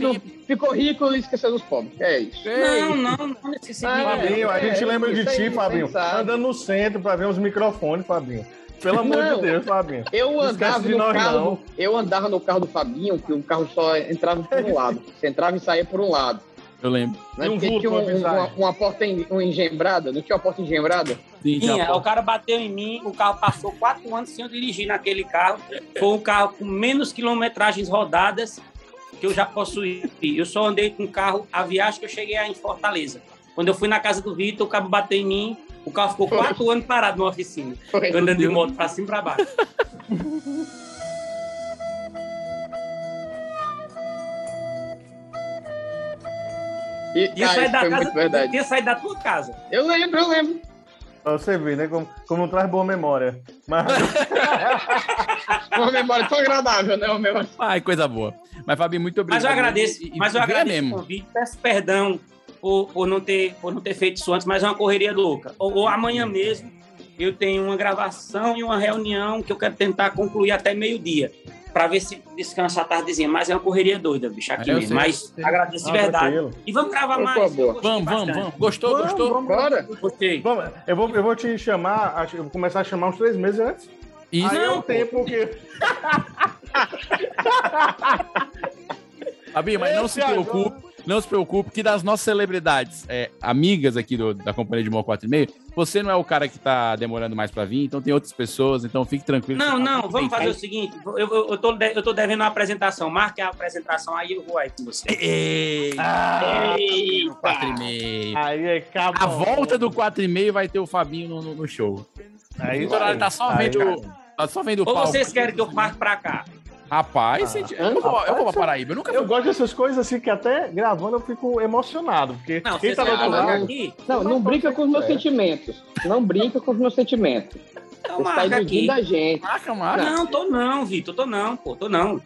não. Ficou rico e esqueceu dos pobres. É isso. Não, não, não necessita. Ah, Fabinho, a gente É, lembra de ti, aí, Fabinho. Andando no centro pra ver uns microfones, Fabinho. Pelo amor Não. de Deus, Fabinho. Eu Não esquece andava de no nós, carro, não. do- eu andava no carro do Fabinho, que o carro só entrava por um lado. Você entrava e saía por um lado. Eu lembro. Né? E um vulto tinha um- uma, uma porta en- uma engembrada, não tinha uma porta engembrada? Tinha, o cara bateu em mim, o carro passou quatro anos sem eu dirigir naquele carro. Foi um carro com menos quilometragens rodadas que eu já possuí. Eu só andei com o carro a viagem que eu cheguei em Fortaleza. Quando eu fui na casa do Vitor, o cabo bateu em mim, o carro ficou quatro anos parado na oficina. Foi. Andando de moto pra cima e pra baixo. E, ah, sair isso da foi casa, muito verdade. ia sair da tua casa. Eu lembro, eu lembro. Você ver, né? Como, como traz boa memória. Mas Uma memória tão agradável, né? Uma memória... Ai, coisa boa. Mas, Fabinho, muito obrigado. Mas eu agradeço, E- mas eu agradeço o mesmo. convite, peço perdão por, por, não ter, por não ter feito isso antes, mas é uma correria louca. Ou, ou amanhã mesmo eu tenho uma gravação e uma reunião que eu quero tentar concluir até meio-dia, para ver se descansa a tardezinha. Mas é uma correria doida, bicho, aqui É, mesmo. sei, Mas agradeço de Ah, verdade. tranquilo. E vamos gravar mais. Vamos, vamos, vamos. Gostou, Vamos, gostou? vamos. Bora. Gostei. Vamos, eu, vou, eu vou te chamar, acho- eu vou começar a chamar uns três meses antes. Isso. Aí é Não, o tempo que. Fabinho, mas não se Esse preocupe, não se preocupe que das nossas celebridades, é, amigas aqui do- da companhia de Mó 4 e meio, você não é o cara que tá demorando mais pra vir, então tem outras pessoas, então fique tranquilo. Não, tá não, vamos bem fazer o feito. seguinte: eu, eu, eu, tô, de- eu tô devendo uma apresentação. Marque a apresentação aí eu vou aí com você. Ei, Ah, Eita. 4 e meio. aí é cabo. A volta do 4 e meio vai ter o Fabinho no, no- no show. Aí, Vitor, ele tá só Aí, vendo, tá só vendo o Ou palco. vocês querem que eu marque pra cá? Rapaz, Ah. gente, eu, vou, eu vou pra Paraíba, eu nunca Eu gosto dessas coisas assim que até gravando eu fico emocionado. Porque Não, quem vocês tá do outro lado. aqui? Não, não brinca com os meus É. sentimentos. Não brinca com os meus sentimentos. Então Você tá marca aqui. iludindo a gente. Marca, marca. Não, tô não, Vitor, tô não, pô, tô não.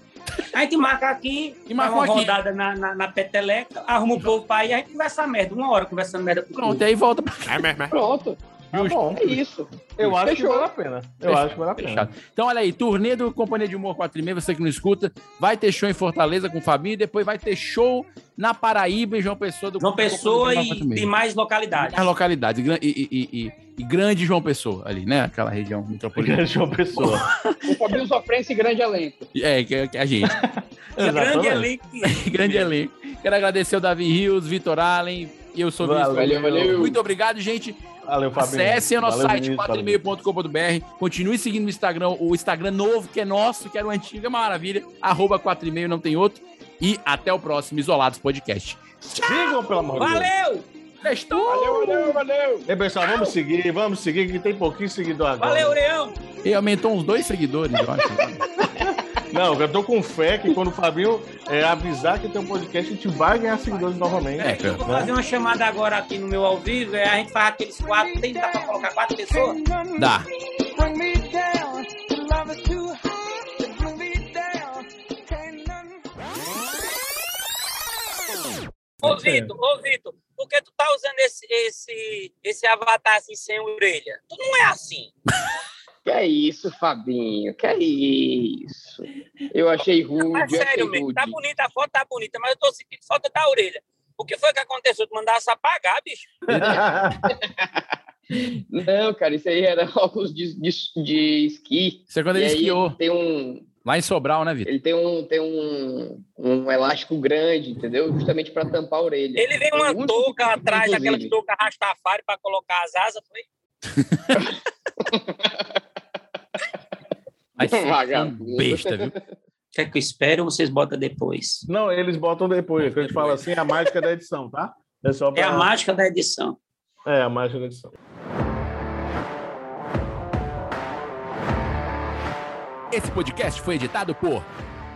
A gente marca aqui, E marca uma aqui. rodada na, na, na peteleca, arruma o povo pra ir, a gente conversa merda, uma hora conversando merda Pronto, e aí volta pra É mesmo, é. Pronto. Tá bom. É isso. Eu acho que Fechou. vale a pena. Eu acho que vale a pena. Fechado. Então, olha aí, turnê do Companhia de Humor 4 e meio, você que não escuta, vai ter show em Fortaleza com o Fabinho, e depois vai ter show na Paraíba, em João Pessoa. Do João Pessoa Companhia de Humor 4 e demais localidades. as localidades, e, e, e- e- e grande João Pessoa ali, né? Aquela região metropolitana. Grande João Pessoa. O Fabinho sofrência e grande elenco. É, que, que é a gente. Grande Exatamente. elenco. grande elenco. Quero agradecer o Davi Rios, Vitor Allen, e eu sou Valeu, Vinícius. valeu. Muito obrigado, gente. Valeu, Fabinho. Acessem o nosso Valeu, site Vinícius, valeu. 4,5.com.br. Continue seguindo o Instagram, o Instagram novo, que é nosso, que era o antigo, é maravilha. Arroba 4,5, não tem outro. E até o próximo Isolados Podcast. Sigam, pelo amor de Deus. Valeu! Testou! Valeu, valeu, valeu. E pessoal, vamos seguir, vamos seguir, que tem pouquinho seguidor agora. Valeu, Leão! E aumentou uns dois seguidores, eu acho. Não, eu tô com fé que quando o Fabinho é, avisar que tem um podcast, a gente vai ganhar seguidores novamente. É. Eu vou fazer uma chamada agora aqui no meu ao vivo, é, a gente faz aqueles quatro, tem dá pra colocar quatro pessoas? Dá. Ô, Vitor, ô, Vitor, por que tu tá usando esse, esse, esse avatar assim sem orelha? Tu não é assim. Que é isso, Fabinho? Que é isso? Eu achei rude, Mas sério mesmo, rude. tá bonita, a foto tá bonita, mas eu tô sentindo falta da orelha. O que foi que aconteceu? Tu mandasse apagar, bicho? Não, cara, isso aí era óculos de, de, de esqui. Isso é quando ele esquiou. Tem um, Lá em Sobral, né, Vitor? ele tem um, tem um, um elástico grande, entendeu? Justamente para tampar a orelha. Ele veio uma Muito touca atrás, inclusive. aquela touca Rastafari pra colocar as asas, foi? Mas Vagabundo. besta, viu? Quer que eu espere ou vocês botam depois? Não, eles botam depois, que a gente fala assim, a mágica da edição, tá? É só É pra... a mágica da edição. É, a mágica da edição. Esse podcast foi editado por